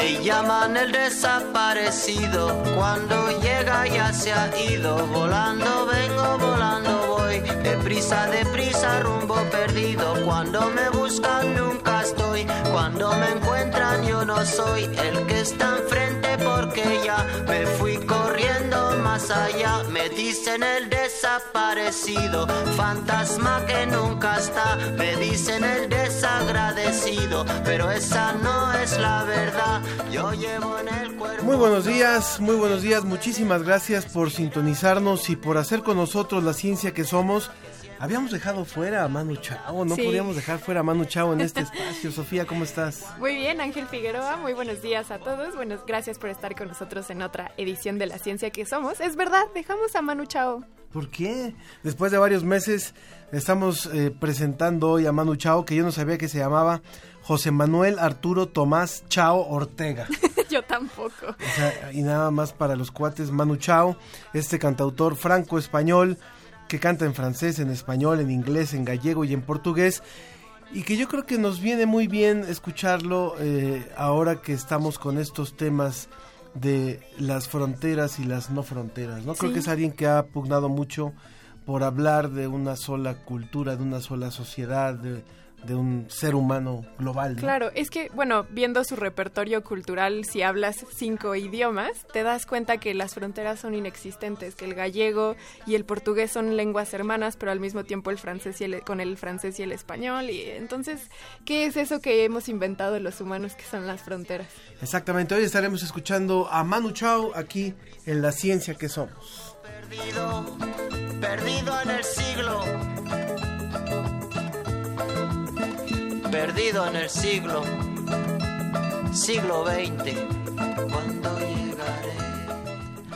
Me llaman el desaparecido, cuando llega ya se ha ido, volando vengo, volando voy, deprisa, deprisa, rumbo perdido, cuando me buscan nunca estoy, cuando me encuentran yo no soy el que está enfrente porque ya me fui más allá, me dicen el desaparecido, fantasma que nunca está, me dicen el desagradecido, pero esa no es la verdad, yo llevo en el cuerpo... Muy buenos días, muy buenos días, muchísimas gracias por sintonizarnos y por hacer con nosotros la ciencia que somos. Habíamos dejado fuera a Manu Chao, no Sí. podíamos dejar fuera a Manu Chao en este espacio. Sofía, ¿cómo estás? Muy bien, Ángel Figueroa, muy buenos días a todos. Buenos, gracias por estar con nosotros en otra edición de La Ciencia que Somos. Es verdad, dejamos a Manu Chao. ¿Por qué? Después de varios meses estamos eh, presentando hoy a Manu Chao, que yo no sabía que se llamaba José Manuel Arturo Tomás Chao Ortega. Yo tampoco. O sea, y nada más para los cuates, Manu Chao, este cantautor franco-español que canta en francés, en español, en inglés, en gallego y en portugués. Y que yo creo que nos viene muy bien escucharlo eh, ahora que estamos con estos temas de las fronteras y las no fronteras. ¿no? Creo Sí. que es alguien que ha pugnado mucho por hablar de una sola cultura, de una sola sociedad, de, de un ser humano global. ¿no? Claro, es que, bueno, viendo su repertorio cultural, si hablas cinco idiomas, te das cuenta que las fronteras son inexistentes, que el gallego y el portugués son lenguas hermanas, pero al mismo tiempo el francés y el, con el francés y el español. Y entonces, ¿qué es eso que hemos inventado los humanos que son las fronteras? Exactamente, hoy estaremos escuchando a Manu Chao aquí en La Ciencia que Somos. perdido, perdido en el siglo. Perdido en el siglo, siglo XX. Cuando llegaré.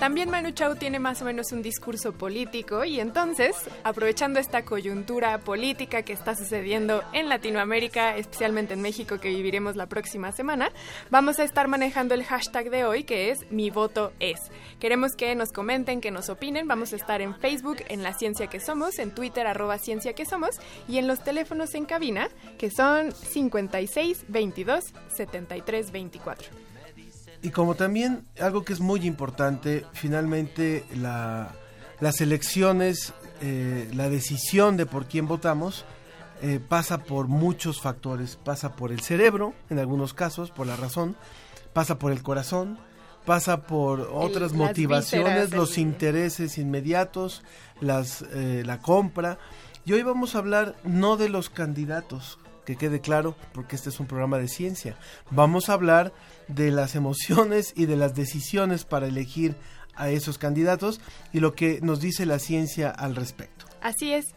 También Manu Chao tiene más o menos un discurso político y entonces, aprovechando esta coyuntura política que está sucediendo en Latinoamérica, especialmente en México que viviremos la próxima semana, vamos a estar manejando el hashtag de hoy que es mi voto es. Queremos que nos comenten, que nos opinen, vamos a estar en Facebook, en La Ciencia que Somos, en Twitter arroba Ciencia que Somos y en los teléfonos en cabina que son 56 22 73 24. Y como también algo que es muy importante, finalmente la, las elecciones, eh, la decisión de por quién votamos, eh, pasa por muchos factores. Pasa por el cerebro, en algunos casos, por la razón, pasa por el corazón, pasa por otras motivaciones, vísceras, los el- intereses inmediatos, las, eh, la compra. Y hoy vamos a hablar no de los candidatos, que quede claro, porque este es un programa de ciencia. Vamos a hablar de las emociones y de las decisiones para elegir a esos candidatos y lo que nos dice la ciencia al respecto. Así es.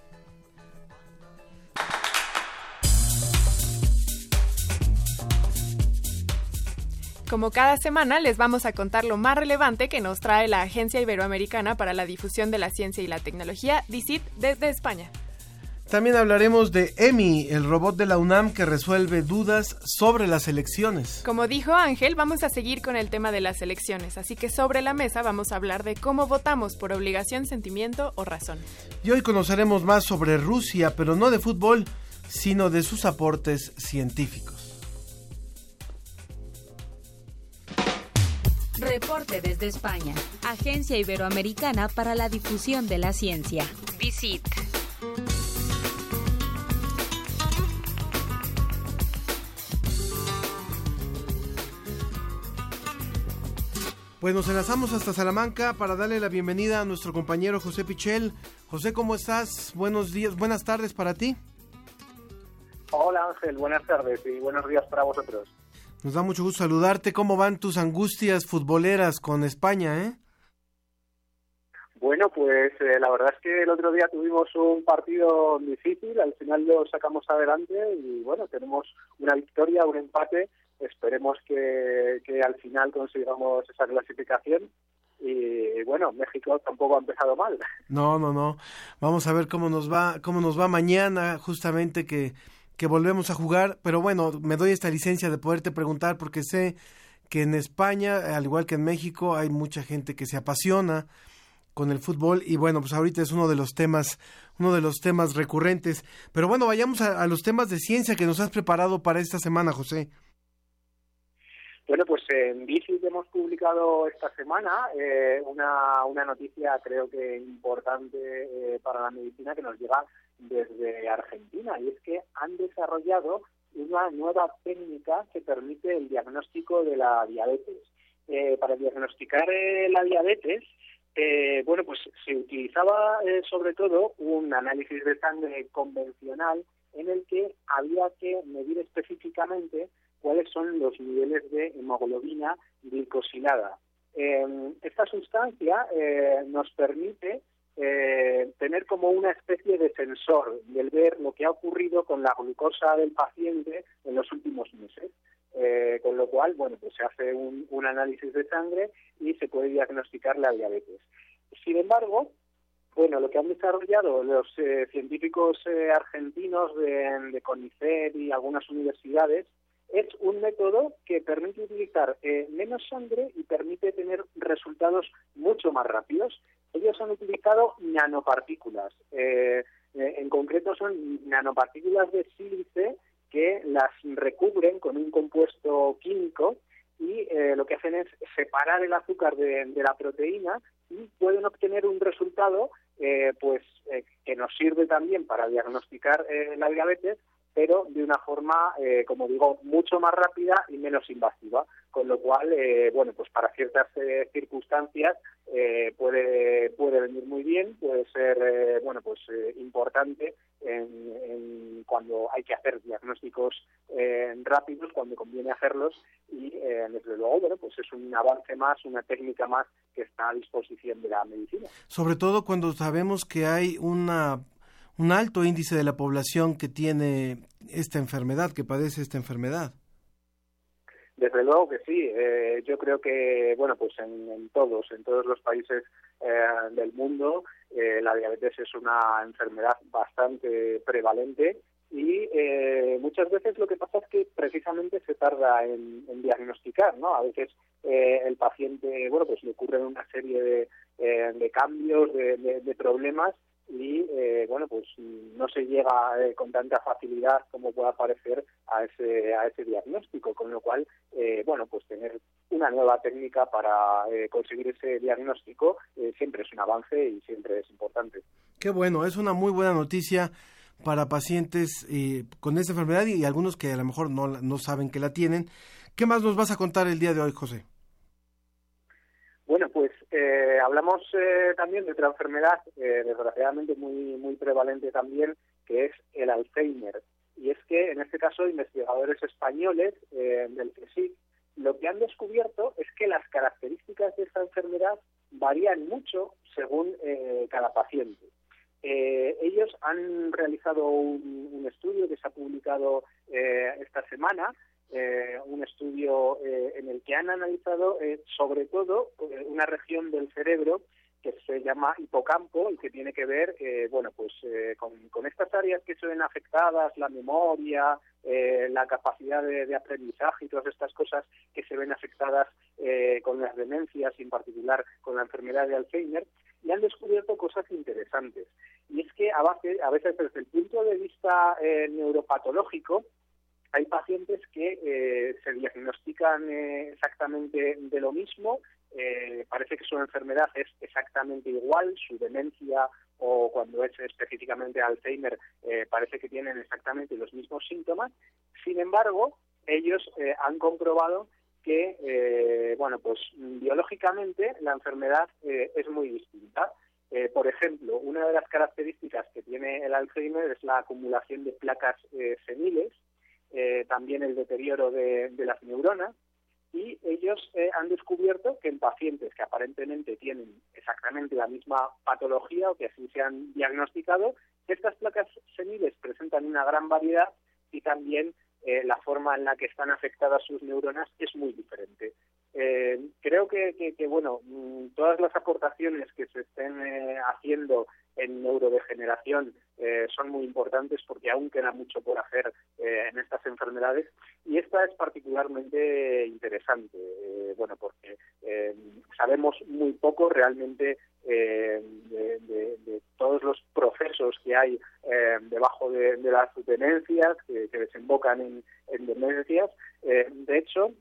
Como cada semana les vamos a contar lo más relevante que nos trae la Agencia Iberoamericana para la Difusión de la Ciencia y la Tecnología, DICIT, desde España. También hablaremos de EMI, el robot de la UNAM que resuelve dudas sobre las elecciones. Como dijo Ángel, vamos a seguir con el tema de las elecciones, así que sobre la mesa vamos a hablar de cómo votamos por obligación, sentimiento o razón. Y hoy conoceremos más sobre Rusia, pero no de fútbol, sino de sus aportes científicos. Reporte desde España. Agencia Iberoamericana para la Difusión de la Ciencia. Visit. Pues nos enlazamos hasta Salamanca para darle la bienvenida a nuestro compañero José Pichel. José, ¿cómo estás? Buenos días, buenas tardes para ti. Hola Ángel, buenas tardes y buenos días para vosotros. Nos da mucho gusto saludarte. ¿Cómo van tus angustias futboleras con España, eh? Bueno, pues eh, la verdad es que el otro día tuvimos un partido difícil, al final lo sacamos adelante y bueno, tenemos una victoria, un empate, esperemos que, que al final consigamos esa clasificación y bueno, México tampoco ha empezado mal. No, no, no. Vamos a ver cómo nos va, cómo nos va mañana, justamente que, que volvemos a jugar. Pero bueno, me doy esta licencia de poderte preguntar porque sé que en España, al igual que en México, hay mucha gente que se apasiona con el fútbol y bueno, pues ahorita es uno de los temas, uno de los temas recurrentes. Pero bueno, vayamos a, a los temas de ciencia que nos has preparado para esta semana, José. Bueno, pues en Bici hemos publicado esta semana eh, una, una noticia creo que importante eh, para la medicina que nos llega desde Argentina y es que han desarrollado una nueva técnica que permite el diagnóstico de la diabetes. Eh, para diagnosticar eh, la diabetes, eh, bueno, pues se utilizaba sobre todo un análisis de sangre convencional en el que había que medir específicamente cuáles son los niveles de hemoglobina glicosilada. Eh, esta sustancia eh, nos permite eh, tener como una especie de sensor del ver lo que ha ocurrido con la glucosa del paciente en los últimos meses. Eh, con lo cual, bueno, pues se hace un, análisis de sangre y se puede diagnosticar la diabetes. Sin embargo, bueno, lo que han desarrollado los científicos argentinos de, de CONICET y algunas universidades es un método que permite utilizar eh, menos sangre y permite tener resultados mucho más rápidos. Ellos han utilizado nanopartículas. Eh, eh, en concreto son nanopartículas de sílice que las recubren con un compuesto químico y eh, lo que hacen es separar el azúcar de, la proteína y pueden obtener un resultado eh, pues eh, que nos sirve también para diagnosticar eh, la diabetes pero de una forma, eh, como digo, mucho más rápida y menos invasiva, con lo cual, eh, bueno, pues para ciertas eh, circunstancias eh, puede puede venir muy bien, puede ser, eh, bueno, pues eh, importante en, cuando hay que hacer diagnósticos rápidos, cuando conviene hacerlos y, desde luego, bueno, pues es un avance más, una técnica más que está a disposición de la medicina. Sobre todo cuando sabemos que hay una un alto índice de la población que tiene esta enfermedad, que padece esta enfermedad. Desde luego que sí. Eh, yo creo que, bueno, pues en, en, todos, en todos los países eh, del mundo, eh, la diabetes es una enfermedad bastante prevalente y eh, muchas veces lo que pasa es que precisamente se tarda en, diagnosticar, ¿no? A veces eh, el paciente, bueno, pues le ocurren una serie de, cambios, de problemas y eh, bueno pues no se llega eh, con tanta facilidad como pueda parecer a ese a ese diagnóstico con lo cual eh, bueno pues tener una nueva técnica para eh, conseguir ese diagnóstico eh, siempre es un avance y siempre es importante. Qué bueno es una muy buena noticia para pacientes eh, con esta enfermedad y, y algunos que a lo mejor no no saben que la tienen. Qué más nos vas a contar el día de hoy José bueno, pues eh, hablamos eh, también de otra enfermedad, eh, desgraciadamente muy, muy prevalente también, que es el Alzheimer. Y es que, en este caso, investigadores españoles eh, del CSIC lo que han descubierto es que las características de esta enfermedad varían mucho según eh, cada paciente. Eh, ellos han realizado un, un, estudio que se ha publicado esta semana eh, un estudio eh, en el que han analizado eh, sobre todo eh, una región del cerebro que se llama hipocampo y que tiene que ver, eh, bueno, pues eh, con, con, estas áreas que se ven afectadas, la memoria, la capacidad de, aprendizaje y todas estas cosas que se ven afectadas con las demencias y en particular con la enfermedad de Alzheimer, y han descubierto cosas interesantes. Y es que a, base, a veces desde el punto de vista neuropatológico, hay pacientes que eh, se diagnostican eh, exactamente de lo mismo, eh, parece que su enfermedad es exactamente igual, su demencia o cuando es específicamente Alzheimer eh, parece que tienen exactamente los mismos síntomas. Sin embargo, ellos eh, han comprobado que, eh, bueno, pues biológicamente la enfermedad es muy distinta. Por ejemplo, una de las características que tiene el Alzheimer es la acumulación de placas eh, seniles, eh, también el deterioro de, las neuronas y ellos eh, han descubierto que en pacientes que aparentemente tienen exactamente la misma patología o que así se han diagnosticado, estas placas seniles presentan una gran variedad y también eh, la forma en la que están afectadas sus neuronas es muy diferente. Eh, creo que, bueno, mm, todas las aportaciones que se estén eh, haciendo en neurodegeneración son muy importantes porque aún queda mucho por hacer en estas enfermedades y esta es particularmente interesante, bueno, porque sabemos muy poco realmente de, todos los procesos que hay debajo de, las demencias que, desembocan en, demencias. de hecho,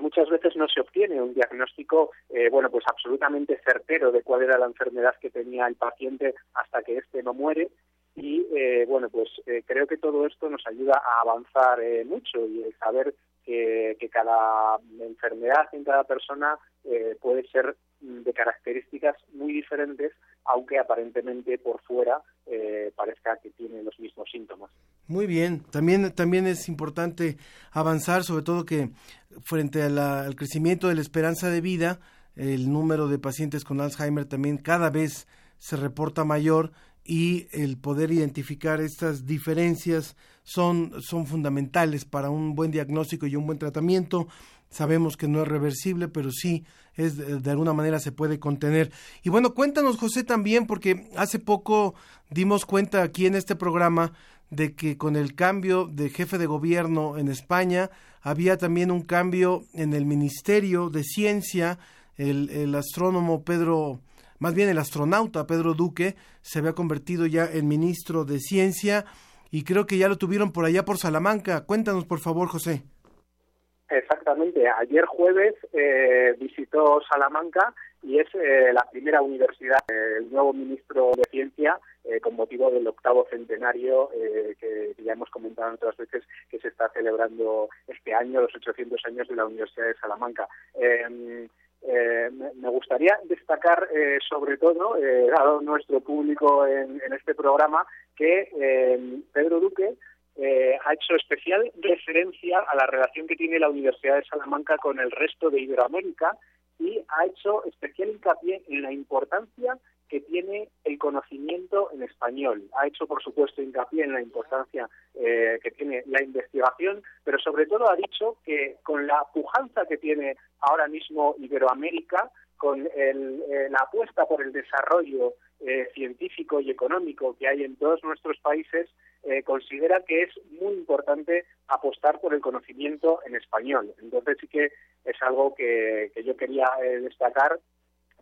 muchas veces no se obtiene un diagnóstico eh, bueno pues absolutamente certero de cuál era la enfermedad que tenía el paciente hasta que éste no muere. Y eh, bueno pues eh, creo que todo esto nos ayuda a avanzar mucho y el saber que, que, cada enfermedad en cada persona puede ser de características muy diferentes aunque aparentemente por fuera parezca que tiene los mismos síntomas. Muy bien, también, también es importante avanzar, sobre todo que frente al crecimiento de la esperanza de vida, el número de pacientes con Alzheimer también cada vez se reporta mayor y el poder identificar estas diferencias son, son fundamentales para un buen diagnóstico y un buen tratamiento. Sabemos que no es reversible, pero sí es de, alguna manera se puede contener. Y bueno, cuéntanos José también, porque hace poco dimos cuenta aquí en este programa de que con el cambio de jefe de gobierno en España había también un cambio en el Ministerio de Ciencia, el, el astrónomo Pedro, más bien el astronauta Pedro Duque, se había convertido ya en ministro de Ciencia y creo que ya lo tuvieron por allá por Salamanca. Cuéntanos, por favor, José. Exactamente. Ayer jueves eh, visitó Salamanca y es eh, la primera universidad, eh, el nuevo ministro de Ciencia, con motivo del octavo centenario que ya hemos comentado otras veces que se está celebrando este año, los 800 años de la Universidad de Salamanca. Em, me gustaría destacar sobre todo, dado nuestro público en, en este programa, que em, Pedro Duque eh, ha hecho especial referencia a la relación que tiene la Universidad de Salamanca con el resto de Iberoamérica y ha hecho especial hincapié en la importancia que tiene el conocimiento en español. Ha hecho, por supuesto, hincapié en la importancia eh, que tiene la investigación, pero sobre todo ha dicho que con la pujanza que tiene ahora mismo Iberoamérica, con eh, la apuesta por el desarrollo científico y económico que hay en todos nuestros países, eh, considera que es muy importante apostar por el conocimiento en español. Entonces sí que es algo que, yo quería eh, destacar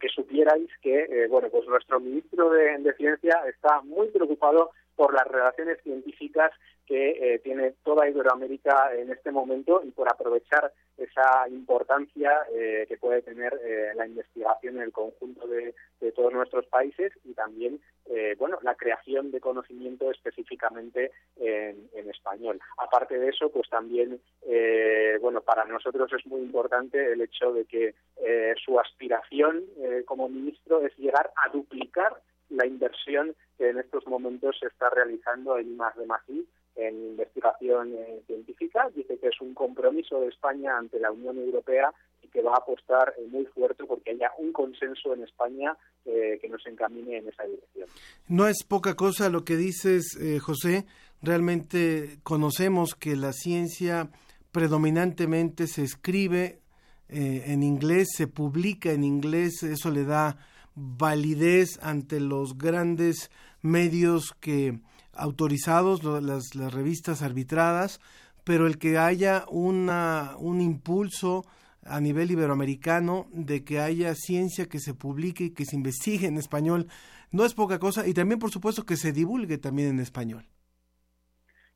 que supierais que eh, bueno pues nuestro ministro de, ciencia está muy preocupado por las relaciones científicas que tiene toda Iberoamérica en este momento y por aprovechar esa importancia que puede tener la investigación en el conjunto de, todos nuestros países y también eh, bueno, la creación de conocimiento específicamente en, español. Aparte de eso, pues también, eh, bueno, para nosotros es muy importante el hecho de que eh, su aspiración como ministro es llegar a duplicar la inversión que en estos momentos se está realizando en más de en investigación científica. Dice que es un compromiso de España ante la Unión Europea que va a apostar eh, muy fuerte porque haya un consenso en España eh, que nos encamine en esa dirección. No es poca cosa lo que dices, eh, José. Realmente conocemos que la ciencia predominantemente se escribe en inglés, se publica en inglés, eso le da validez ante los grandes medios que autorizados, las, las revistas arbitradas, pero el que haya una, un impulso a nivel iberoamericano de que haya ciencia que se publique y que se investigue en español no es poca cosa y también por supuesto que se divulgue también en español.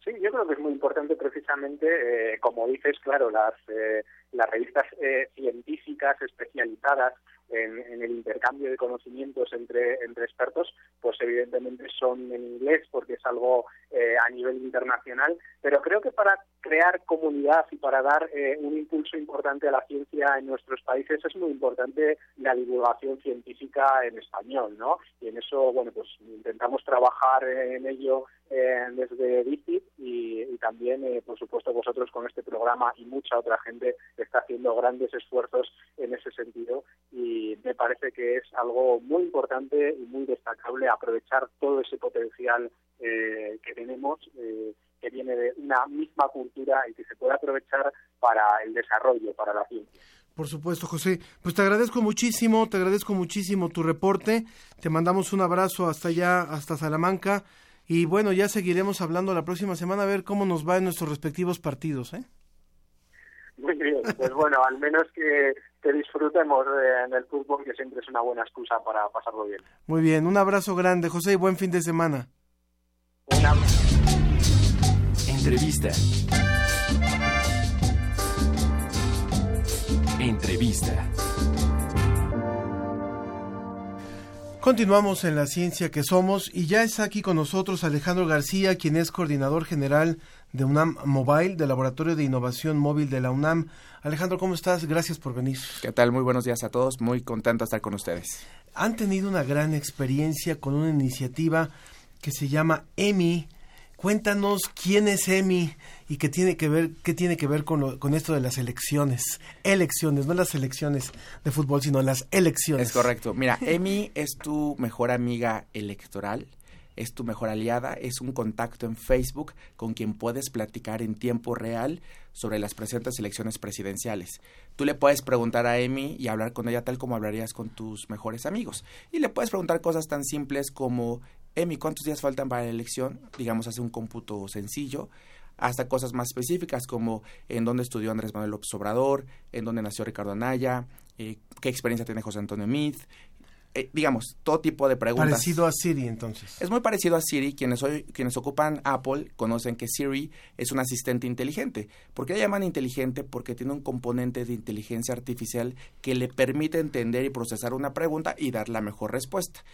Sí, yo creo que es muy importante precisamente, eh, como dices, claro, las, eh, las revistas eh, científicas especializadas en, el intercambio de conocimientos entre, entre expertos, pues evidentemente son en inglés porque es algo eh, a nivel internacional, pero creo que para crear comunidad y para dar eh, un impulso importante a la ciencia en nuestros países es muy importante la divulgación científica en español, ¿no? Y en eso, bueno, pues intentamos trabajar en ello eh, desde DICIT y, también, eh, por supuesto, vosotros con este programa y mucha otra gente está haciendo grandes esfuerzos en ese sentido y me parece que es algo muy importante y muy destacable aprovechar todo ese potencial eh, que tenemos, eh, que viene de una misma cultura y que se puede aprovechar para el desarrollo, para la ciencia. Por supuesto, José. Pues te agradezco muchísimo, te agradezco muchísimo tu reporte. Te mandamos un abrazo hasta allá, hasta Salamanca. Y bueno, ya seguiremos hablando la próxima semana a ver cómo nos va en nuestros respectivos partidos, ¿eh? Muy bien, pues bueno, al menos que, que disfrutemos en el fútbol, que siempre es una buena excusa para pasarlo bien. Muy bien, un abrazo grande, José, y buen fin de semana. Una... Entrevista. Entrevista. Continuamos en la ciencia que somos y ya está aquí con nosotros Alejandro García, quien es coordinador general de UNAM Mobile, del Laboratorio de Innovación Móvil de la UNAM. Alejandro, ¿cómo estás? Gracias por venir. ¿Qué tal? Muy buenos días a todos. Muy contento de estar con ustedes. Han tenido una gran experiencia con una iniciativa que se llama EMI. Cuéntanos quién es EMI y qué tiene que ver, qué tiene que ver con, lo, con esto de las elecciones. Elecciones, no las elecciones de fútbol, sino las elecciones. Es correcto. Mira, EMI es tu mejor amiga electoral es tu mejor aliada, es un contacto en Facebook con quien puedes platicar en tiempo real sobre las presentes elecciones presidenciales. Tú le puedes preguntar a Emi y hablar con ella tal como hablarías con tus mejores amigos. Y le puedes preguntar cosas tan simples como, Emi, ¿cuántos días faltan para la elección? Digamos, hace un cómputo sencillo hasta cosas más específicas como en dónde estudió Andrés Manuel López Obrador, en dónde nació Ricardo Anaya, eh, qué experiencia tiene José Antonio Meade, eh, digamos, todo tipo de preguntas. Parecido a Siri, entonces. Es muy parecido a Siri. Quienes, hoy, quienes ocupan Apple conocen que Siri es un asistente inteligente. ¿Por qué la llaman inteligente? Porque tiene un componente de inteligencia artificial que le permite entender y procesar una pregunta y dar la mejor respuesta.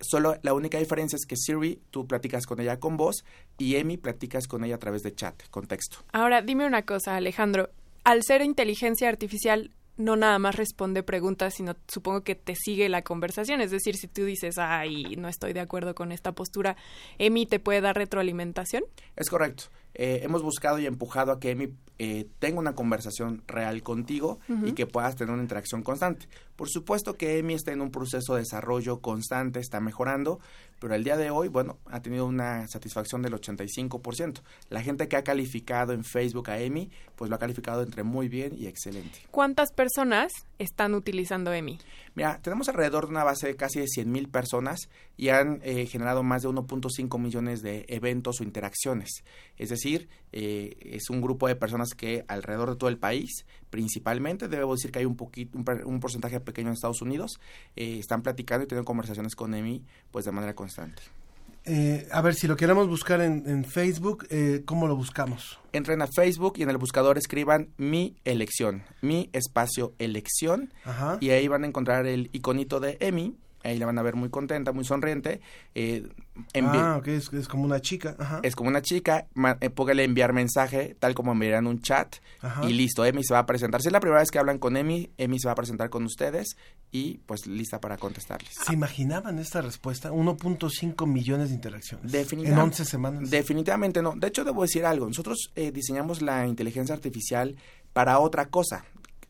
Solo la única diferencia es que Siri, tú platicas con ella con voz y Emi platicas con ella a través de chat, con texto. Ahora, dime una cosa, Alejandro. Al ser inteligencia artificial, no nada más responde preguntas, sino supongo que te sigue la conversación. Es decir, si tú dices, ay, no estoy de acuerdo con esta postura, Emi te puede dar retroalimentación. Es correcto. Eh, hemos buscado y empujado a que Emi eh, tenga una conversación real contigo uh -huh. y que puedas tener una interacción constante. Por supuesto que Emi está en un proceso de desarrollo constante, está mejorando, pero el día de hoy, bueno, ha tenido una satisfacción del 85%. La gente que ha calificado en Facebook a Emi, pues lo ha calificado entre muy bien y excelente. ¿Cuántas personas están utilizando Emi? Mira, tenemos alrededor de una base de casi de 100 mil personas y han eh, generado más de 1.5 millones de eventos o interacciones. Es decir, eh, es un grupo de personas que alrededor de todo el país, principalmente, debo decir que hay un poquito, un, un porcentaje pequeño en Estados Unidos, eh, están platicando y tienen conversaciones con Emi, pues de manera constante. Eh, a ver, si lo queremos buscar en, en Facebook, eh, ¿cómo lo buscamos? Entren a Facebook y en el buscador escriban mi elección, mi espacio elección, Ajá. y ahí van a encontrar el iconito de Emi, ahí la van a ver muy contenta, muy sonriente. Eh, ah, ok, es, es, como una chica. Ajá. Es como una chica, eh, póngale enviar mensaje, tal como enviarían un chat, Ajá. y listo, Emi se va a presentar. Si es la primera vez que hablan con Emi, Emi se va a presentar con ustedes y pues lista para contestarles. ¿Se imaginaban esta respuesta? 1.5 millones de interacciones. En 11 semanas. Definitivamente no. De hecho, debo decir algo. Nosotros eh, diseñamos la inteligencia artificial para otra cosa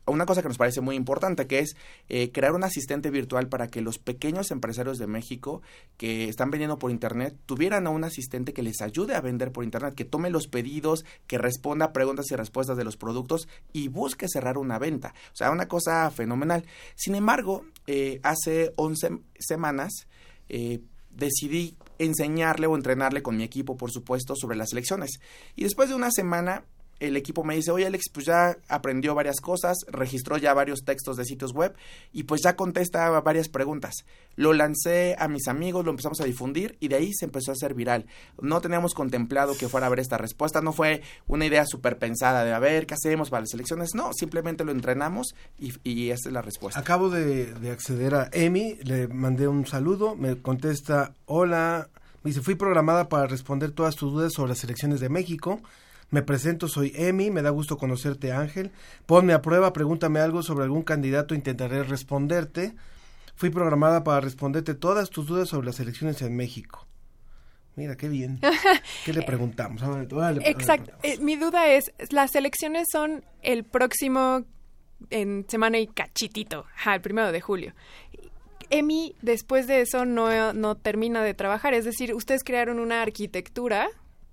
una cosa que nos parece muy importante, que es eh, crear un asistente virtual para que los pequeños empresarios de México que están vendiendo por Internet tuvieran a un asistente que les ayude a vender por Internet, que tome los pedidos, que responda preguntas y respuestas de los productos y busque cerrar una venta. O sea, una cosa fenomenal. Sin embargo, eh, hace 11 semanas eh, decidí enseñarle o entrenarle con mi equipo, por supuesto, sobre las elecciones. Y después de una semana el equipo me dice, oye Alex, pues ya aprendió varias cosas, registró ya varios textos de sitios web y pues ya contesta varias preguntas. Lo lancé a mis amigos, lo empezamos a difundir y de ahí se empezó a hacer viral. No teníamos contemplado que fuera a ver esta respuesta, no fue una idea súper pensada de a ver qué hacemos para las elecciones, no, simplemente lo entrenamos y, esta es la respuesta. Acabo de, de acceder a Emi, le mandé un saludo, me contesta, hola, me dice, fui programada para responder todas tus dudas sobre las elecciones de México. Me presento, soy Emi, me da gusto conocerte Ángel. Ponme a prueba, pregúntame algo sobre algún candidato, intentaré responderte. Fui programada para responderte todas tus dudas sobre las elecciones en México. Mira, qué bien. ¿Qué le preguntamos? Exacto. Eh, mi duda es, las elecciones son el próximo en semana y cachitito, el primero de julio. Emi, después de eso, no, no termina de trabajar. Es decir, ustedes crearon una arquitectura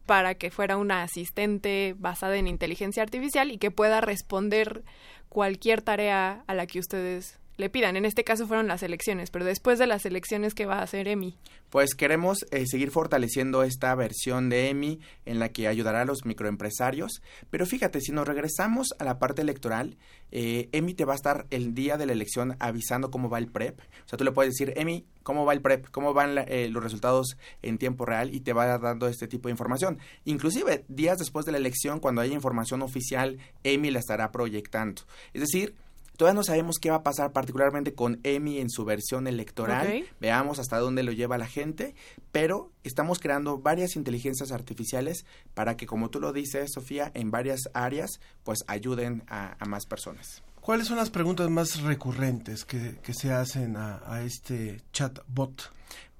para que fuera una asistente basada en inteligencia artificial y que pueda responder cualquier tarea a la que ustedes le pidan. En este caso fueron las elecciones, pero después de las elecciones, ¿qué va a hacer EMI? Pues queremos eh, seguir fortaleciendo esta versión de EMI en la que ayudará a los microempresarios. Pero fíjate, si nos regresamos a la parte electoral, eh, EMI te va a estar el día de la elección avisando cómo va el PREP. O sea, tú le puedes decir, EMI, ¿cómo va el PREP? ¿Cómo van eh, los resultados en tiempo real? Y te va dando este tipo de información. Inclusive, días después de la elección, cuando haya información oficial, EMI la estará proyectando. Es decir, Todavía no sabemos qué va a pasar particularmente con EMI en su versión electoral. Veamos hasta dónde lo lleva la gente, pero estamos creando varias inteligencias artificiales para que, como tú lo dices, Sofía, en varias áreas, pues ayuden a, más personas. ¿Cuáles son las preguntas más recurrentes que, se hacen a, este chatbot?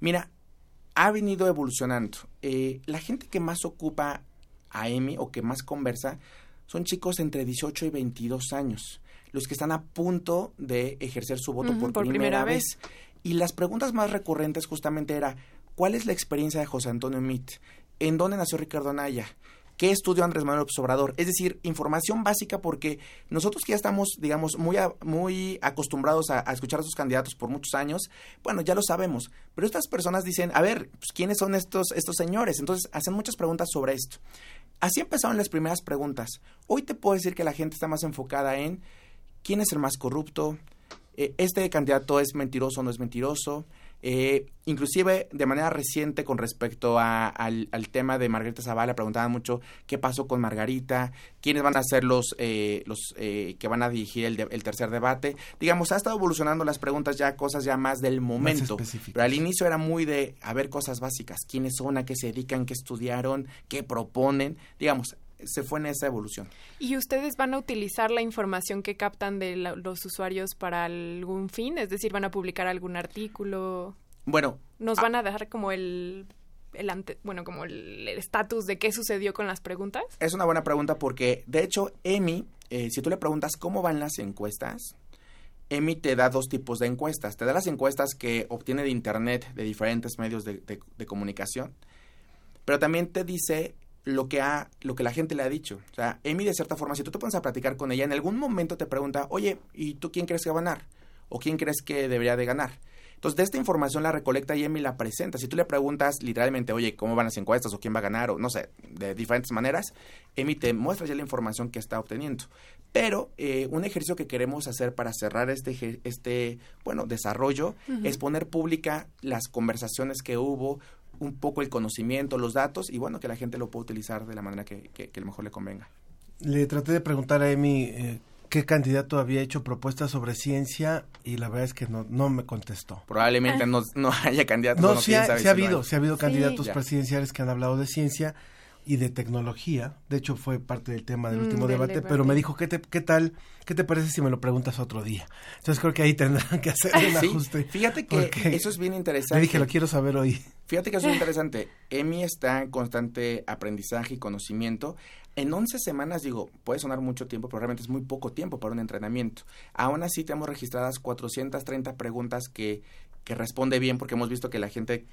Mira, ha venido evolucionando. Eh, la gente que más ocupa a EMI o que más conversa son chicos entre 18 y 22 años los que están a punto de ejercer su voto por, primera, vez. Y las preguntas más recurrentes justamente era, ¿cuál es la experiencia de José Antonio Mit? ¿En dónde nació Ricardo Anaya? ¿Qué estudió Andrés Manuel López Obrador? Es decir, información básica porque nosotros que ya estamos, digamos, muy, muy acostumbrados a, escuchar a sus candidatos por muchos años, bueno, ya lo sabemos. Pero estas personas dicen, a ver, pues, ¿quiénes son estos, estos señores? Entonces, hacen muchas preguntas sobre esto. Así empezaron las primeras preguntas. Hoy te puedo decir que la gente está más enfocada en quién es el más corrupto, eh, este candidato es mentiroso o no es mentiroso. Eh, inclusive de manera reciente con respecto al, tema de Margarita Zavala preguntaban mucho qué pasó con Margarita, quiénes van a ser los, eh, los que van a dirigir el, tercer debate. Digamos, ha estado evolucionando las preguntas ya cosas ya más del momento. pero al inicio era muy de a ver cosas básicas, quiénes son, a qué se dedican, qué estudiaron, qué proponen. Digamos, se fue en esa evolución. ¿Y ustedes van a utilizar la información que captan de los usuarios para algún fin? Es decir, ¿van a publicar algún artículo? Bueno. ¿Nos van a dejar como el, el bueno, como el estatus de qué sucedió con las preguntas? Es una buena pregunta porque, de hecho, Emi, eh, si tú le preguntas cómo van las encuestas, Emi te da dos tipos de encuestas. Te da las encuestas que obtiene de Internet de diferentes medios de, de comunicación, pero también te dice lo que ha, lo que la gente le ha dicho. O sea, Emi de cierta forma, si tú te pones a platicar con ella, en algún momento te pregunta, oye, ¿y tú quién crees que va a ganar? ¿O quién crees que debería de ganar? Entonces, de esta información la recolecta y Emi la presenta. Si tú le preguntas literalmente, oye, ¿cómo van las encuestas? ¿O quién va a ganar? O no sé, de diferentes maneras, Emi te muestra ya la información que está obteniendo. Pero eh, un ejercicio que queremos hacer para cerrar este, este bueno, desarrollo es poner pública las conversaciones que hubo, un poco el conocimiento, los datos y bueno, que la gente lo pueda utilizar de la manera que, que, mejor le convenga. Le traté de preguntar a Emi eh, qué candidato había hecho propuestas sobre ciencia y la verdad es que no, no me contestó. Probablemente ah. no, no, haya candidatos. No, sí, ha, ha habido, sí ha habido candidatos presidenciales que han hablado de ciencia y de tecnología. De hecho, fue parte del tema del mm, último debate, pero me dijo, ¿qué, te, ¿qué tal? ¿Qué te parece si me lo preguntas otro día? Entonces creo que ahí tendrán que hacer un ajuste. Fíjate que eso es bien interesante. Le dije, lo quiero saber hoy. Fíjate que eso es interesante. Emi está en constante aprendizaje y conocimiento. En 11 semanas, digo, puede sonar mucho tiempo, pero realmente es muy poco tiempo para un entrenamiento. Aún así, tenemos registradas 430 preguntas que que responde bien porque hemos visto que la gente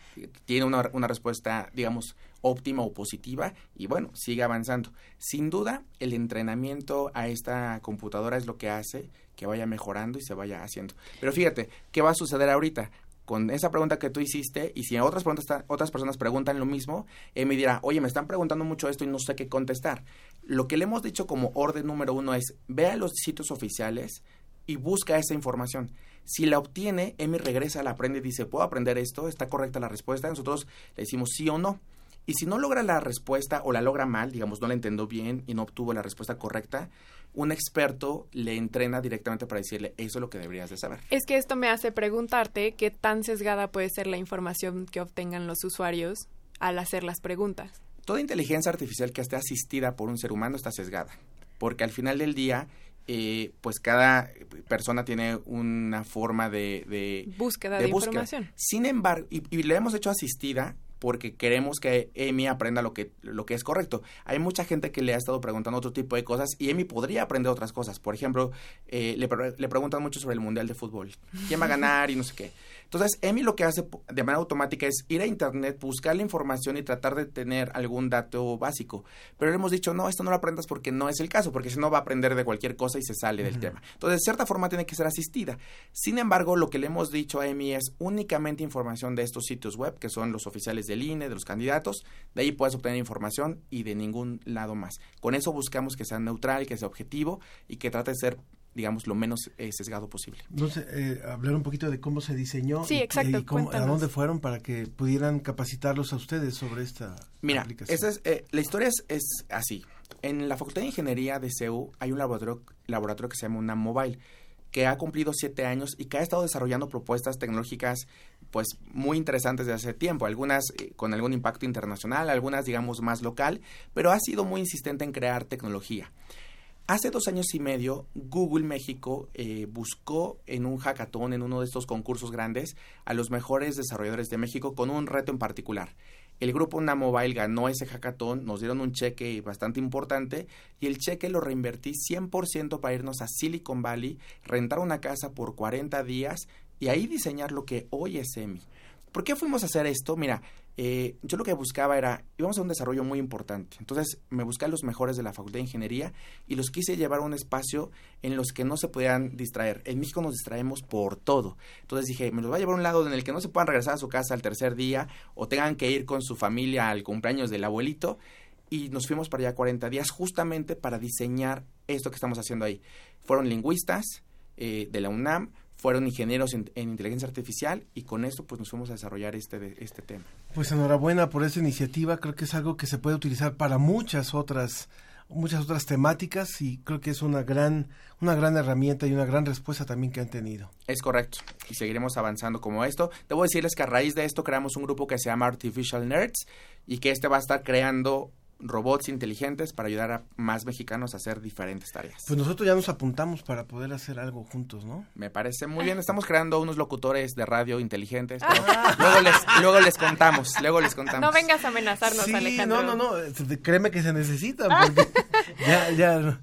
tiene una, una, respuesta, digamos, óptima o positiva y bueno, sigue avanzando. Sin duda, el entrenamiento a esta computadora es lo que hace que vaya mejorando y se vaya haciendo. Pero fíjate, ¿qué va a suceder ahorita? Con esa pregunta que tú hiciste y si otras, preguntas, otras personas preguntan lo mismo, él me dirá, oye, me están preguntando mucho esto y no sé qué contestar. Lo que le hemos dicho como orden número uno es, vea los sitios oficiales y busca esa información. Si la obtiene, Emi regresa, la aprende y dice, ¿puedo aprender esto? ¿Está correcta la respuesta? Nosotros le decimos sí o no. Y si no logra la respuesta o la logra mal, digamos, no la entendió bien y no obtuvo la respuesta correcta, un experto le entrena directamente para decirle, eso es lo que deberías de saber. Es que esto me hace preguntarte qué tan sesgada puede ser la información que obtengan los usuarios al hacer las preguntas. Toda inteligencia artificial que esté asistida por un ser humano está sesgada, porque al final del día eh, pues cada persona tiene una forma de, búsqueda de, información. Sin embargo, y, le hemos hecho asistida, porque queremos que Emi aprenda lo que, lo que es correcto. Hay mucha gente que le ha estado preguntando otro tipo de cosas y Emi podría aprender otras cosas. Por ejemplo, eh, le, le preguntan mucho sobre el Mundial de Fútbol. ¿Quién va a ganar y no sé qué? Entonces, Emi lo que hace de manera automática es ir a Internet, buscar la información y tratar de tener algún dato básico. Pero le hemos dicho, no, esto no lo aprendas porque no es el caso, porque si no va a aprender de cualquier cosa y se sale del tema. Entonces, de cierta forma tiene que ser asistida. Sin embargo, lo que le hemos dicho a Emi es únicamente información de estos sitios web, que son los oficiales del INE, de los candidatos. De ahí puedes obtener información y de ningún lado más. Con eso buscamos que sea neutral, que sea objetivo y que trate de ser digamos, lo menos eh, sesgado posible. Entonces, eh, hablar un poquito de cómo se diseñó sí, exacto, y cómo, a dónde fueron para que pudieran capacitarlos a ustedes sobre esta Mira, aplicación. Esa es, eh, la historia es, así. En la Facultad de Ingeniería de CEU hay un laboratorio, laboratorio que se llama UNAM Mobile que ha cumplido siete años y que ha estado desarrollando propuestas tecnológicas pues muy interesantes de hace tiempo, algunas con algún impacto internacional, algunas digamos más local, pero ha sido muy insistente en crear tecnología. Hace dos años y medio, Google México eh, buscó en un hackathon, en uno de estos concursos grandes, a los mejores desarrolladores de México con un reto en particular. El grupo Mobile ganó ese hackathon, nos dieron un cheque bastante importante y el cheque lo reinvertí 100% para irnos a Silicon Valley, rentar una casa por 40 días y ahí diseñar lo que hoy es EMI. ¿Por qué fuimos a hacer esto? Mira, eh, yo lo que buscaba era, íbamos a un desarrollo muy importante. Entonces me busqué a los mejores de la Facultad de Ingeniería y los quise llevar a un espacio en los que no se pudieran distraer. En México nos distraemos por todo. Entonces dije, me los voy a llevar a un lado en el que no se puedan regresar a su casa al tercer día o tengan que ir con su familia al cumpleaños del abuelito. Y nos fuimos para allá 40 días justamente para diseñar esto que estamos haciendo ahí. Fueron lingüistas eh, de la UNAM, fueron ingenieros en, inteligencia artificial y con esto pues nos fuimos a desarrollar este, este tema. Pues enhorabuena por esta iniciativa, creo que es algo que se puede utilizar para muchas otras muchas otras temáticas y creo que es una gran una gran herramienta y una gran respuesta también que han tenido. Es correcto y seguiremos avanzando como esto. Debo decirles que a raíz de esto creamos un grupo que se llama Artificial Nerds y que este va a estar creando robots inteligentes para ayudar a más mexicanos a hacer diferentes tareas. Pues nosotros ya nos apuntamos para poder hacer algo juntos, ¿no? Me parece muy bien. Estamos creando unos locutores de radio inteligentes. luego, les, luego les contamos, luego les contamos. No vengas a amenazarnos, sí, Alejandro. No, no, no. Créeme que se necesitan porque ya, ya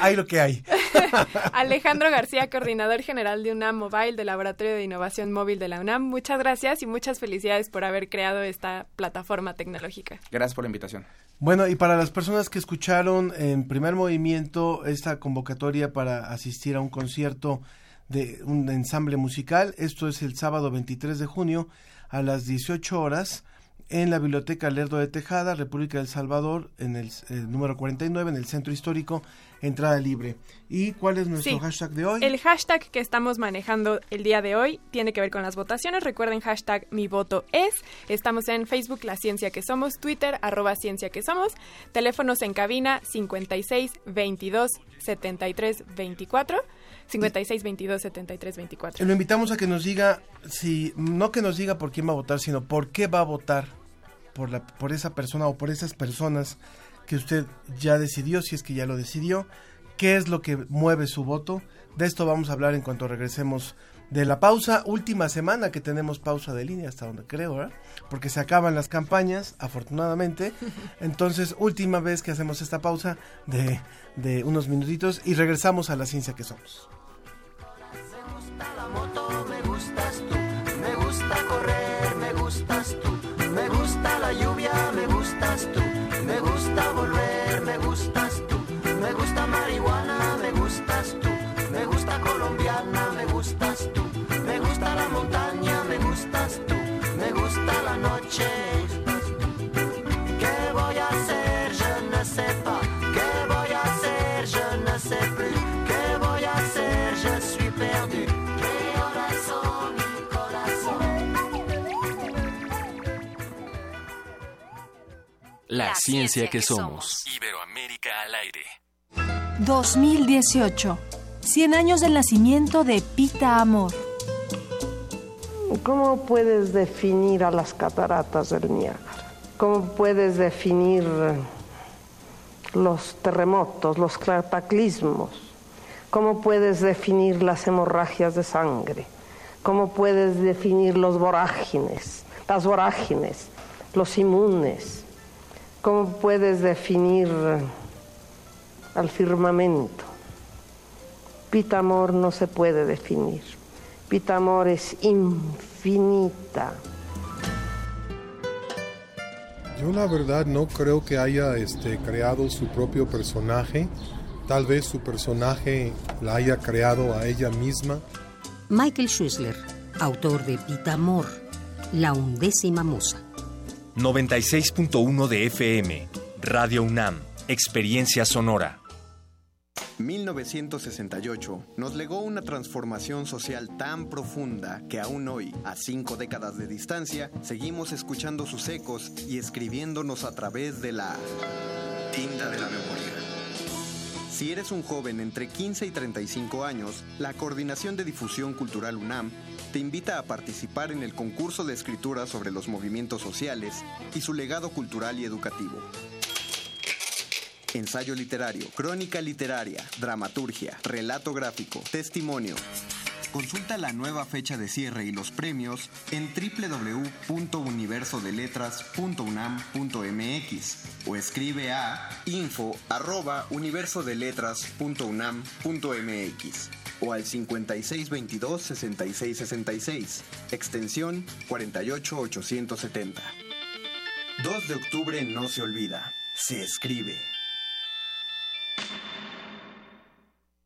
hay lo que hay. Alejandro García, coordinador general de UNAM Mobile, del Laboratorio de Innovación Móvil de la UNAM. Muchas gracias y muchas felicidades por haber creado esta plataforma tecnológica. Gracias por la invitación. Bueno, y para las personas que escucharon en primer movimiento esta convocatoria para asistir a un concierto de un ensamble musical, esto es el sábado 23 de junio a las 18 horas en la Biblioteca Lerdo de Tejada, República del Salvador, en el, número 49, en el Centro Histórico, entrada libre. ¿Y cuál es nuestro hashtag de hoy? El hashtag que estamos manejando el día de hoy tiene que ver con las votaciones. Recuerden hashtag mi voto es. Estamos en Facebook La Ciencia que Somos, Twitter arroba Ciencia que Somos, teléfonos en cabina 56 22 73 24. 56 22 73 24. Lo invitamos a que nos diga si no que nos diga por quién va a votar, sino por qué va a votar por la por esa persona o por esas personas que usted ya decidió, si es que ya lo decidió, qué es lo que mueve su voto. De esto vamos a hablar en cuanto regresemos de la pausa, última semana que tenemos pausa de línea, hasta donde creo, ¿verdad? Porque se acaban las campañas, afortunadamente. Entonces, última vez que hacemos esta pausa de, de unos minutitos y regresamos a la ciencia que somos. Me gusta la moto, me gustas tú, me gusta correr, me gustas tú, me gusta la lluvia, me gustas tú. Me gusta volver, me gustas tú. Me gusta marihuana, me gustas tú. Me gusta colombiana, me gustas tú. Me gusta la montaña, me gustas tú. Me gusta la noche. La, ciencia, que, somos. Iberoamérica al aire. 2018. 100 años del nacimiento de Pita Amor. ¿Cómo puedes definir a las cataratas del Niágara? ¿Cómo puedes definir los terremotos, los cataclismos? ¿Cómo puedes definir las hemorragias de sangre? ¿Cómo puedes definir los vorágines, las vorágines? los inmunes. ¿Cómo puedes definir al firmamento? Pitamor no se puede definir. Pitamor es infinita. Yo la verdad no creo que haya este, creado su propio personaje. Tal vez su personaje la haya creado a ella misma. Michael Schüssler, autor de Pitamor, la undécima musa. 96.1 de FM, Radio UNAM, Experiencia Sonora. 1968 nos legó una transformación social tan profunda que aún hoy, a cinco décadas de distancia, seguimos escuchando sus ecos y escribiéndonos a través de la tinta de la memoria. Si eres un joven entre 15 y 35 años, la Coordinación de Difusión Cultural UNAM te invita a participar en el concurso de escritura sobre los movimientos sociales y su legado cultural y educativo. Ensayo literario, crónica literaria, dramaturgia, relato gráfico, testimonio. Consulta la nueva fecha de cierre y los premios en www.universodeletras.unam.mx o escribe a info@universodeletras.unam.mx o al 5622 6666, extensión 48870. 2 de octubre no se olvida, se escribe.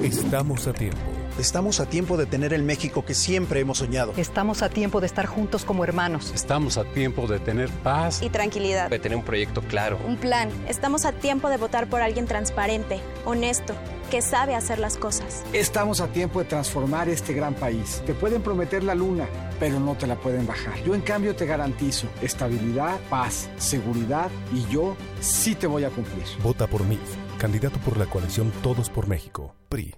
Estamos a tiempo. Estamos a tiempo de tener el México que siempre hemos soñado. Estamos a tiempo de estar juntos como hermanos. Estamos a tiempo de tener paz y tranquilidad. De tener un proyecto claro. Un plan. Estamos a tiempo de votar por alguien transparente, honesto, que sabe hacer las cosas. Estamos a tiempo de transformar este gran país. Te pueden prometer la luna, pero no te la pueden bajar. Yo en cambio te garantizo estabilidad, paz, seguridad y yo sí te voy a cumplir. Vota por mí, candidato por la coalición Todos por México, PRI.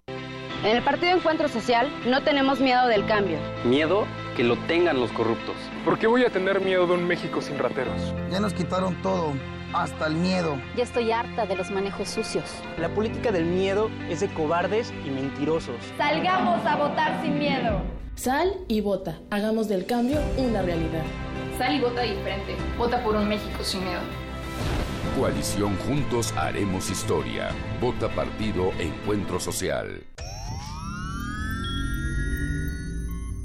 En el Partido Encuentro Social no tenemos miedo del cambio. Miedo que lo tengan los corruptos. ¿Por qué voy a tener miedo de un México sin rateros? Ya nos quitaron todo, hasta el miedo. Ya estoy harta de los manejos sucios. La política del miedo es de cobardes y mentirosos. Salgamos a votar sin miedo. Sal y vota. Hagamos del cambio una realidad. Sal y vota diferente. Vota por un México sin miedo. Coalición Juntos Haremos Historia. Vota Partido Encuentro Social.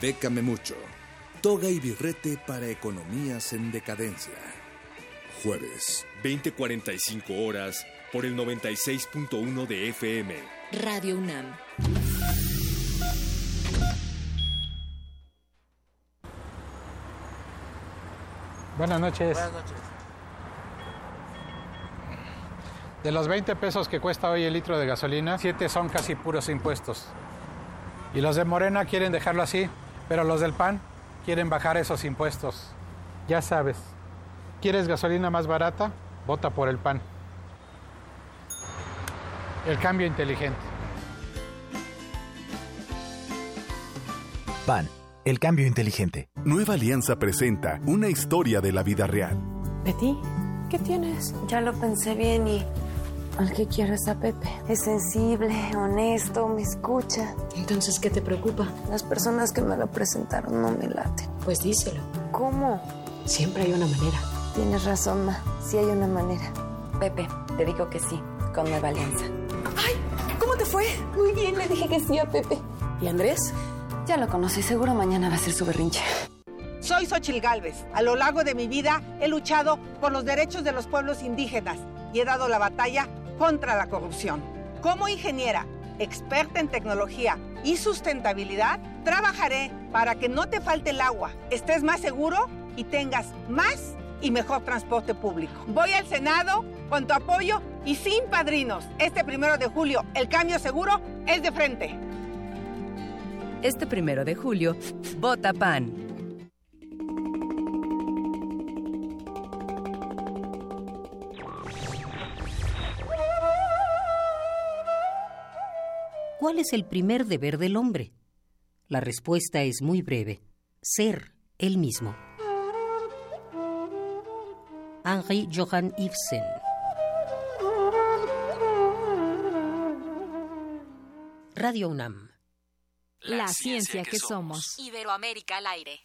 Bécame mucho. Toga y birrete para economías en decadencia. Jueves, 20:45 horas por el 96.1 de FM. Radio UNAM. Buenas noches. Buenas noches. De los 20 pesos que cuesta hoy el litro de gasolina, 7 son casi puros impuestos. Y los de Morena quieren dejarlo así, pero los del PAN quieren bajar esos impuestos. Ya sabes, ¿quieres gasolina más barata? Vota por el PAN. El cambio inteligente. PAN, el cambio inteligente. Nueva Alianza presenta una historia de la vida real. Betty, ¿qué tienes? Ya lo pensé bien y al que quiero es a Pepe. Es sensible, honesto, me escucha. Entonces, ¿qué te preocupa? Las personas que me lo presentaron no me laten. Pues díselo. ¿Cómo? Siempre hay una manera. Tienes razón, Ma. Sí hay una manera. Pepe, te digo que sí, con Nueva Alianza. ¡Ay! ¿Cómo te fue? Muy bien, le dije que sí a Pepe. ¿Y Andrés? Ya lo conocí, seguro mañana va a ser su berrinche. Soy Xochil Gálvez. A lo largo de mi vida he luchado por los derechos de los pueblos indígenas y he dado la batalla contra la corrupción. Como ingeniera, experta en tecnología y sustentabilidad, trabajaré para que no te falte el agua, estés más seguro y tengas más y mejor transporte público. Voy al Senado con tu apoyo y sin padrinos. Este primero de julio, el cambio seguro es de frente. Este primero de julio, vota PAN. ¿Cuál es el primer deber del hombre? La respuesta es muy breve. Ser él mismo. Henri Johann Ibsen. Radio UNAM. La, ciencia, que, somos. Iberoamérica al aire.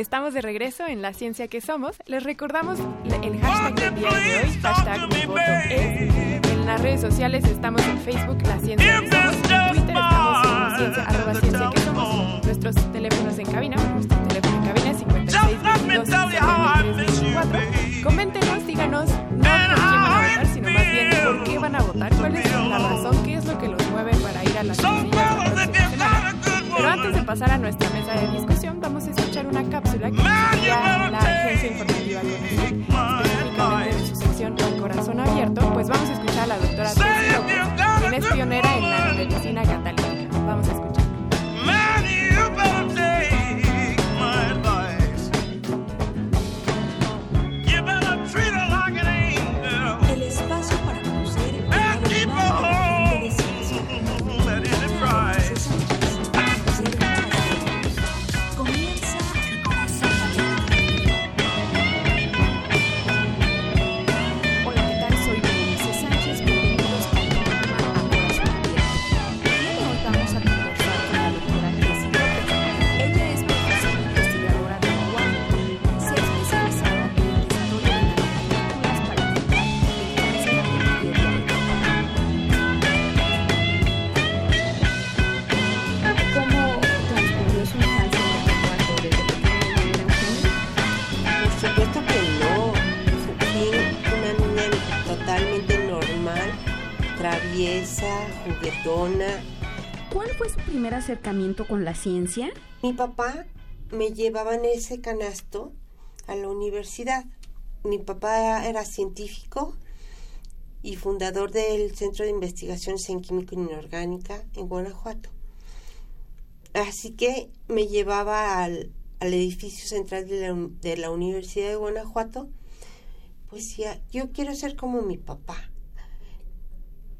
Estamos de regreso en La Ciencia que Somos. Les recordamos el hashtag del día de hoy, hashtag mi voto es. En las redes sociales estamos en Facebook, La Ciencia que Somos, en Twitter estamos en ciencia, arroba ciencia que somos. Nuestros teléfonos en cabina, nuestro teléfono en cabina es 56 Coméntenos, díganos, no por quién van a votar, sino más bien por qué van a votar, cuál es la razón, qué es lo que los mueve para ir a la ciencia. Pero antes de pasar a nuestra mesa de discusión, vamos a escuchar una cápsula que la Agencia Informativa en su sección Corazón Abierto, pues vamos a escuchar a la doctora Tess quien es pionera en acercamiento con la ciencia? Mi papá me llevaba en ese canasto a la universidad. Mi papá era científico y fundador del Centro de Investigaciones en Química Inorgánica en Guanajuato. Así que me llevaba al, edificio central de la, de la Universidad de Guanajuato, pues decía, yo quiero ser como mi papá.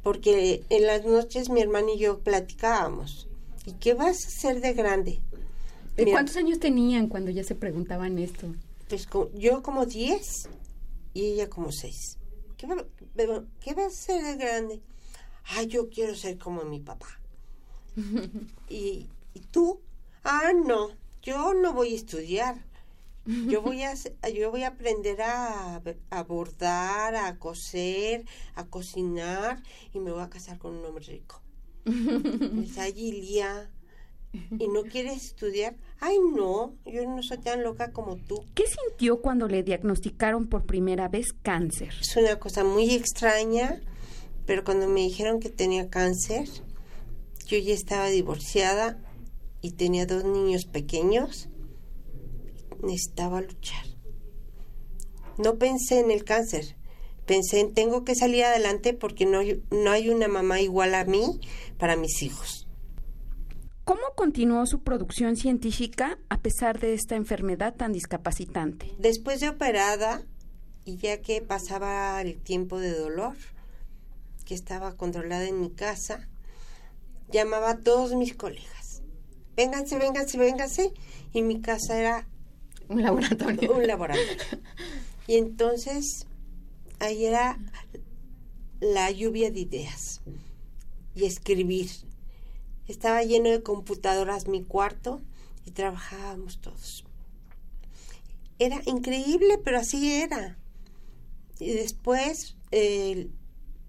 Porque en las noches mi hermano y yo platicábamos. ¿Y qué vas a hacer de grande? ¿De Mira, cuántos años tenían cuando ya se preguntaban esto? Pues yo como 10 y ella como 6. ¿Qué, va- pero, ¿Qué vas a hacer de grande? Ah, yo quiero ser como mi papá. ¿Y, ¿Y tú? Ah, no, yo no voy a estudiar. Yo voy a, yo voy a aprender a, a bordar, a coser, a cocinar y me voy a casar con un hombre rico. Es Agilia. ¿Y no quieres estudiar? Ay, no, yo no soy tan loca como tú. ¿Qué sintió cuando le diagnosticaron por primera vez cáncer? Es una cosa muy extraña, pero cuando me dijeron que tenía cáncer, yo ya estaba divorciada y tenía dos niños pequeños. Necesitaba luchar. No pensé en el cáncer, pensé en tengo que salir adelante porque no hay, no hay una mamá igual a mí para mis hijos. ¿Cómo continuó su producción científica a pesar de esta enfermedad tan discapacitante? Después de operada, y ya que pasaba el tiempo de dolor, que estaba controlada en mi casa, llamaba a todos mis colegas. Vénganse, vénganse, vénganse. Y mi casa era Un laboratorio. un laboratorio. Y entonces ahí era la lluvia de ideas y escribir. Estaba lleno de computadoras mi cuarto y trabajábamos todos. era increíble, pero así era. Y después eh,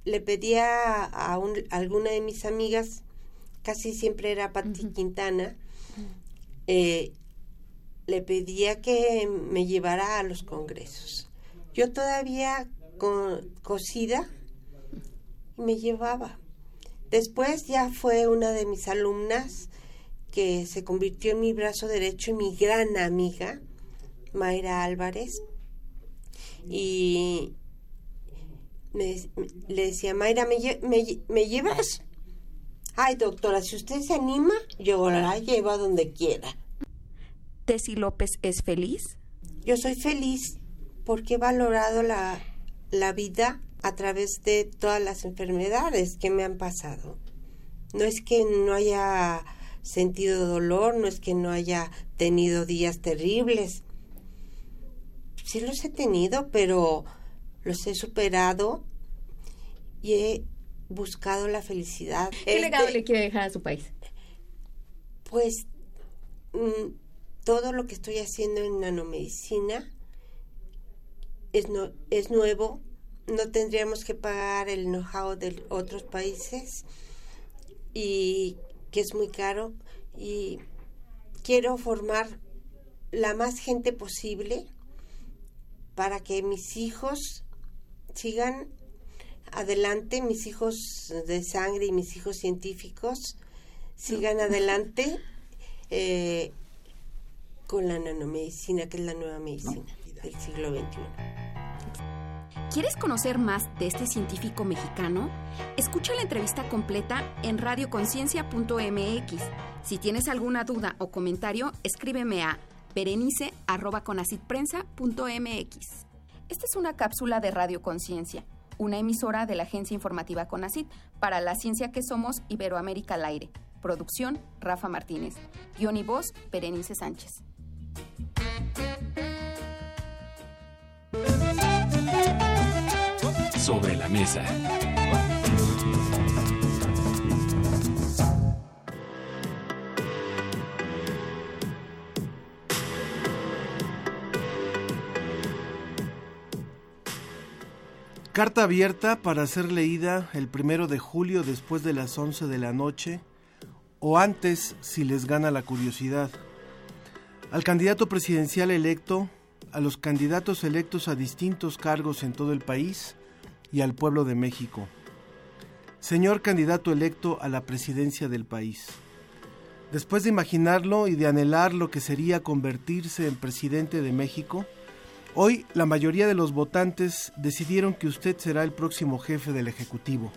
le pedía a, un, a alguna de mis amigas, casi siempre era Patti Quintana, eh, le pedía que me llevara a los congresos. Yo todavía con, cosida me llevaba. Después ya fue una de mis alumnas que se convirtió en mi brazo derecho y mi gran amiga, Mayra Álvarez. Y me, le decía, Mayra, ¿me, ¿me, llevas? Ay, doctora, si usted se anima, yo la llevo a donde quiera. ¿Tessy López es feliz? Yo soy feliz porque he valorado la, la vida a través de todas las enfermedades que me han pasado. No es que no haya sentido dolor, no es que no haya tenido días terribles. Sí los he tenido, pero los he superado y he buscado la felicidad. ¿Qué legado le quiere dejar a su país? Pues mm, todo lo que estoy haciendo en nanomedicina es, no, es nuevo, no tendríamos que pagar el know-how de otros países y que es muy caro. Y quiero formar la más gente posible para que mis hijos sigan adelante, mis hijos de sangre y mis hijos científicos sigan adelante eh, con la nanomedicina, que es la nueva medicina del siglo XXI. ¿Quieres conocer más de este científico mexicano? Escucha la entrevista completa en radioconciencia.mx. Si tienes alguna duda o comentario, escríbeme a berenice.conacitprensa.mx. Esta es una cápsula de Radio Conciencia, una emisora de la agencia informativa Conacit para la ciencia que somos Iberoamérica al aire. Producción, Rafa Martínez. Guión y voz, Berenice Sánchez. Sobre la mesa. Carta abierta para ser leída el primero de julio después de las 11 de la noche o antes si les gana la curiosidad. Al candidato presidencial electo, a los candidatos electos a distintos cargos en todo el país y al pueblo de México. Señor candidato electo a la presidencia del país. Después de imaginarlo y de anhelar lo que sería convertirse en presidente de México, hoy la mayoría de los votantes decidieron que usted será el próximo jefe del Ejecutivo.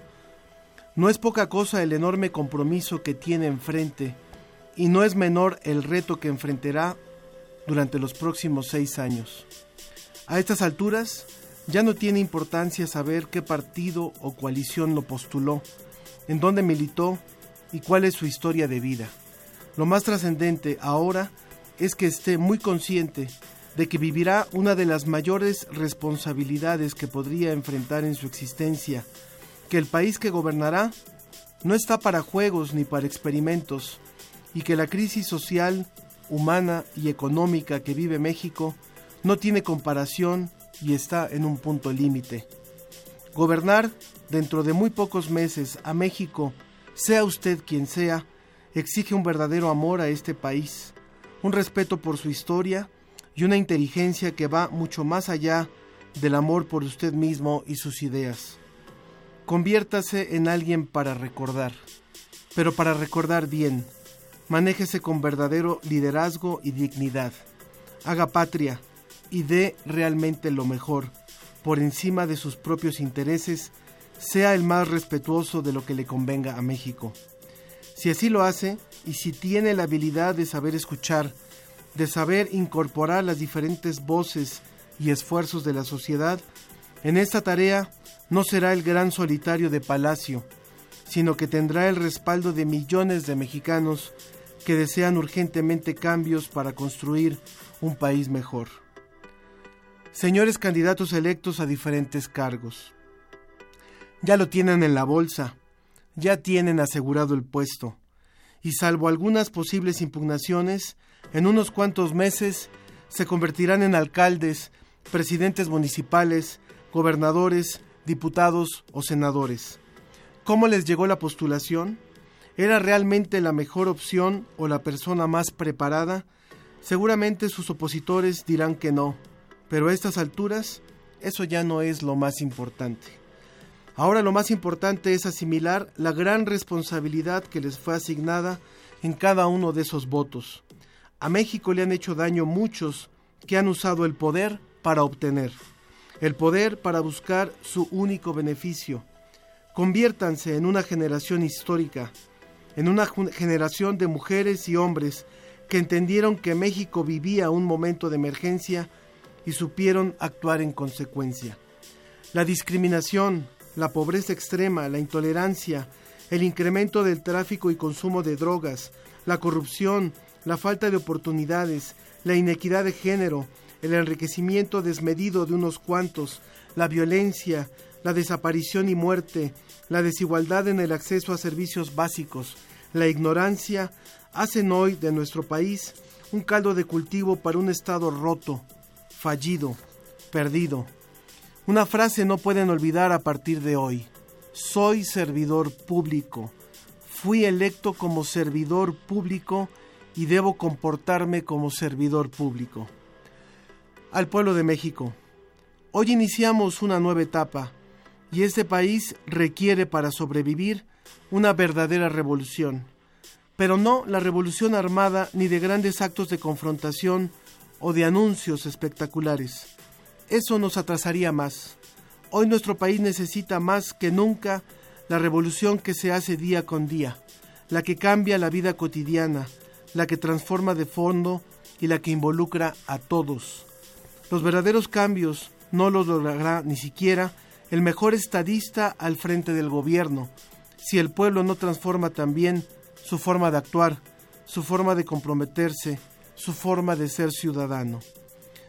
No es poca cosa el enorme compromiso que tiene enfrente y no es menor el reto que enfrentará durante los próximos seis años. A estas alturas, ya no tiene importancia saber qué partido o coalición lo postuló, en dónde militó y cuál es su historia de vida. Lo más trascendente ahora es que esté muy consciente de que vivirá una de las mayores responsabilidades que podría enfrentar en su existencia, que el país que gobernará no está para juegos ni para experimentos, y que la crisis social, humana y económica que vive México no tiene comparación y está en un punto límite. Gobernar dentro de muy pocos meses a México, sea usted quien sea, exige un verdadero amor a este país, un respeto por su historia y una inteligencia que va mucho más allá del amor por usted mismo y sus ideas. Conviértase en alguien para recordar, pero para recordar bien. Manéjese con verdadero liderazgo y dignidad. Haga patria, y dé realmente lo mejor, por encima de sus propios intereses, sea el más respetuoso de lo que le convenga a México. Si así lo hace, y si tiene la habilidad de saber escuchar, de saber incorporar las diferentes voces y esfuerzos de la sociedad, en esta tarea no será el gran solitario de Palacio, sino que tendrá el respaldo de millones de mexicanos que desean urgentemente cambios para construir un país mejor señores candidatos electos a diferentes cargos. Ya lo tienen en la bolsa, ya tienen asegurado el puesto, y salvo algunas posibles impugnaciones, en unos cuantos meses se convertirán en alcaldes, presidentes municipales, gobernadores, diputados o senadores. ¿Cómo les llegó la postulación? ¿Era realmente la mejor opción o la persona más preparada? Seguramente sus opositores dirán que no, pero a estas alturas eso ya no es lo más importante. Ahora lo más importante es asimilar la gran responsabilidad que les fue asignada en cada uno de esos votos. A México le han hecho daño muchos que han usado el poder para obtener, el poder para buscar su único beneficio. Conviértanse en una generación histórica, en una generación de mujeres y hombres que entendieron que México vivía un momento de emergencia y supieron actuar en consecuencia. La discriminación, la pobreza extrema, la intolerancia, el incremento del tráfico y consumo de drogas, la corrupción, la falta de oportunidades, la inequidad de género, el enriquecimiento desmedido de unos cuantos, la violencia, la desaparición y muerte, la desigualdad en el acceso a servicios básicos, la ignorancia, hacen hoy de nuestro país un caldo de cultivo para un Estado roto, fallido, perdido, una frase no pueden olvidar a partir de hoy. Soy servidor público. Fui electo como servidor público y debo comportarme como servidor público. Al pueblo de México. Hoy iniciamos una nueva etapa y este país requiere para sobrevivir una verdadera revolución. Pero no la revolución armada ni de grandes actos de confrontación o de anuncios espectaculares eso nos atrasaría más. Hoy nuestro país necesita más que nunca la revolución que se hace día con día, la que cambia la vida cotidiana, la que transforma de fondo y la que involucra a todos. Los verdaderos cambios no los logrará ni siquiera el mejor estadista al frente del gobierno, si el pueblo no transforma también su forma de actuar, su forma de comprometerse, su forma de ser ciudadano.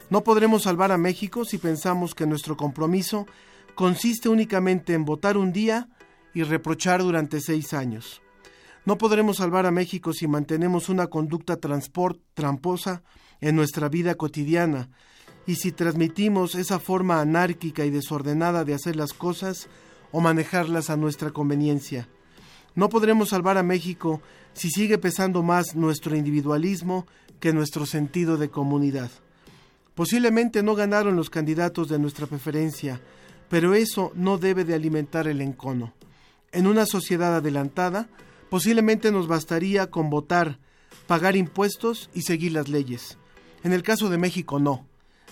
No podremos salvar a México si pensamos que nuestro compromiso consiste únicamente en votar un día y reprochar durante seis años. No podremos salvar a México si mantenemos una conducta transport, tramposa en nuestra vida cotidiana y si transmitimos esa forma anárquica y desordenada de hacer las cosas o manejarlas a nuestra conveniencia. No podremos salvar a México si sigue pesando más nuestro individualismo que nuestro sentido de comunidad. Posiblemente no ganaron los candidatos de nuestra preferencia, pero eso no debe de alimentar el encono. En una sociedad adelantada, posiblemente nos bastaría con votar, pagar impuestos y seguir las leyes. En el caso de México no.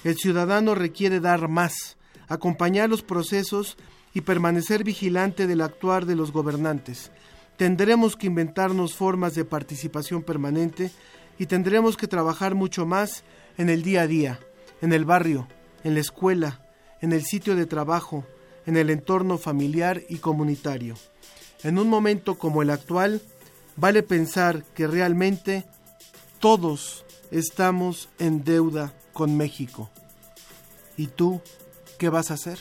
El ciudadano requiere dar más, acompañar los procesos y permanecer vigilante del actuar de los gobernantes. Tendremos que inventarnos formas de participación permanente y tendremos que trabajar mucho más en el día a día en el barrio, en la escuela, en el sitio de trabajo, en el entorno familiar y comunitario. En un momento como el actual, vale pensar que realmente todos estamos en deuda con México. ¿Y tú qué vas a hacer?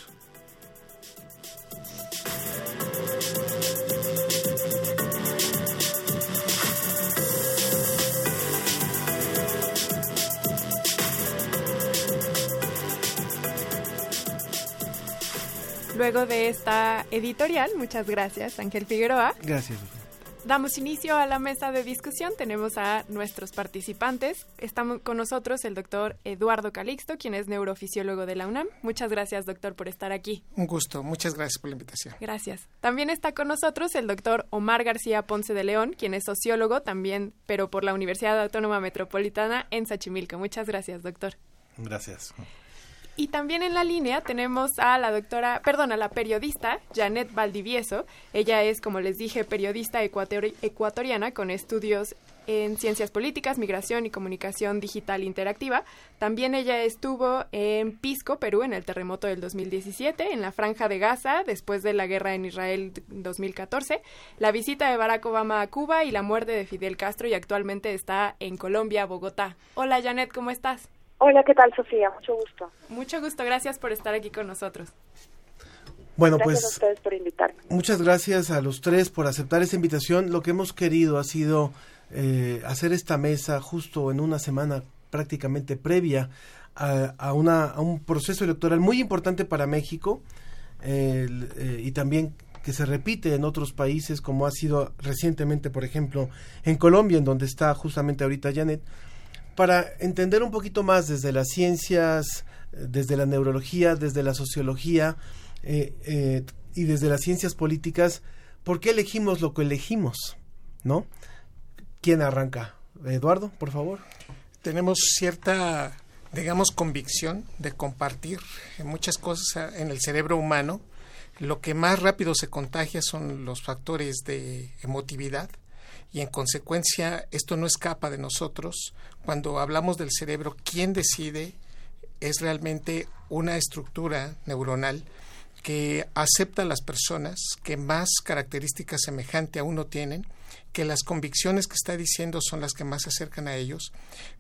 Luego de esta editorial, muchas gracias Ángel Figueroa. Gracias. Damos inicio a la mesa de discusión. Tenemos a nuestros participantes. Estamos con nosotros el doctor Eduardo Calixto, quien es neurofisiólogo de la UNAM. Muchas gracias, doctor, por estar aquí. Un gusto. Muchas gracias por la invitación. Gracias. También está con nosotros el doctor Omar García Ponce de León, quien es sociólogo también, pero por la Universidad Autónoma Metropolitana en Xochimilco. Muchas gracias, doctor. Gracias. Y también en la línea tenemos a la doctora, perdón, a la periodista Janet Valdivieso. Ella es, como les dije, periodista ecuatoriana con estudios en ciencias políticas, migración y comunicación digital interactiva. También ella estuvo en Pisco, Perú, en el terremoto del 2017, en la Franja de Gaza, después de la guerra en Israel 2014, la visita de Barack Obama a Cuba y la muerte de Fidel Castro y actualmente está en Colombia, Bogotá. Hola Janet, ¿cómo estás? Hola, ¿qué tal, Sofía? Mucho gusto. Mucho gusto, gracias por estar aquí con nosotros. Bueno, gracias pues a ustedes por invitarme. Muchas gracias a los tres por aceptar esta invitación. Lo que hemos querido ha sido eh, hacer esta mesa justo en una semana prácticamente previa a, a, una, a un proceso electoral muy importante para México eh, y también que se repite en otros países como ha sido recientemente, por ejemplo, en Colombia, en donde está justamente ahorita Janet, para entender un poquito más desde las ciencias, desde la neurología, desde la sociología eh, eh, y desde las ciencias políticas, ¿por qué elegimos lo que elegimos? ¿No? ¿Quién arranca? Eduardo, por favor. Tenemos cierta, digamos, convicción de compartir muchas cosas en el cerebro humano. Lo que más rápido se contagia son los factores de emotividad y en consecuencia esto no escapa de nosotros. Cuando hablamos del cerebro, ¿quién decide? Es realmente una estructura neuronal que acepta a las personas que más características semejantes a uno tienen, que las convicciones que está diciendo son las que más se acercan a ellos,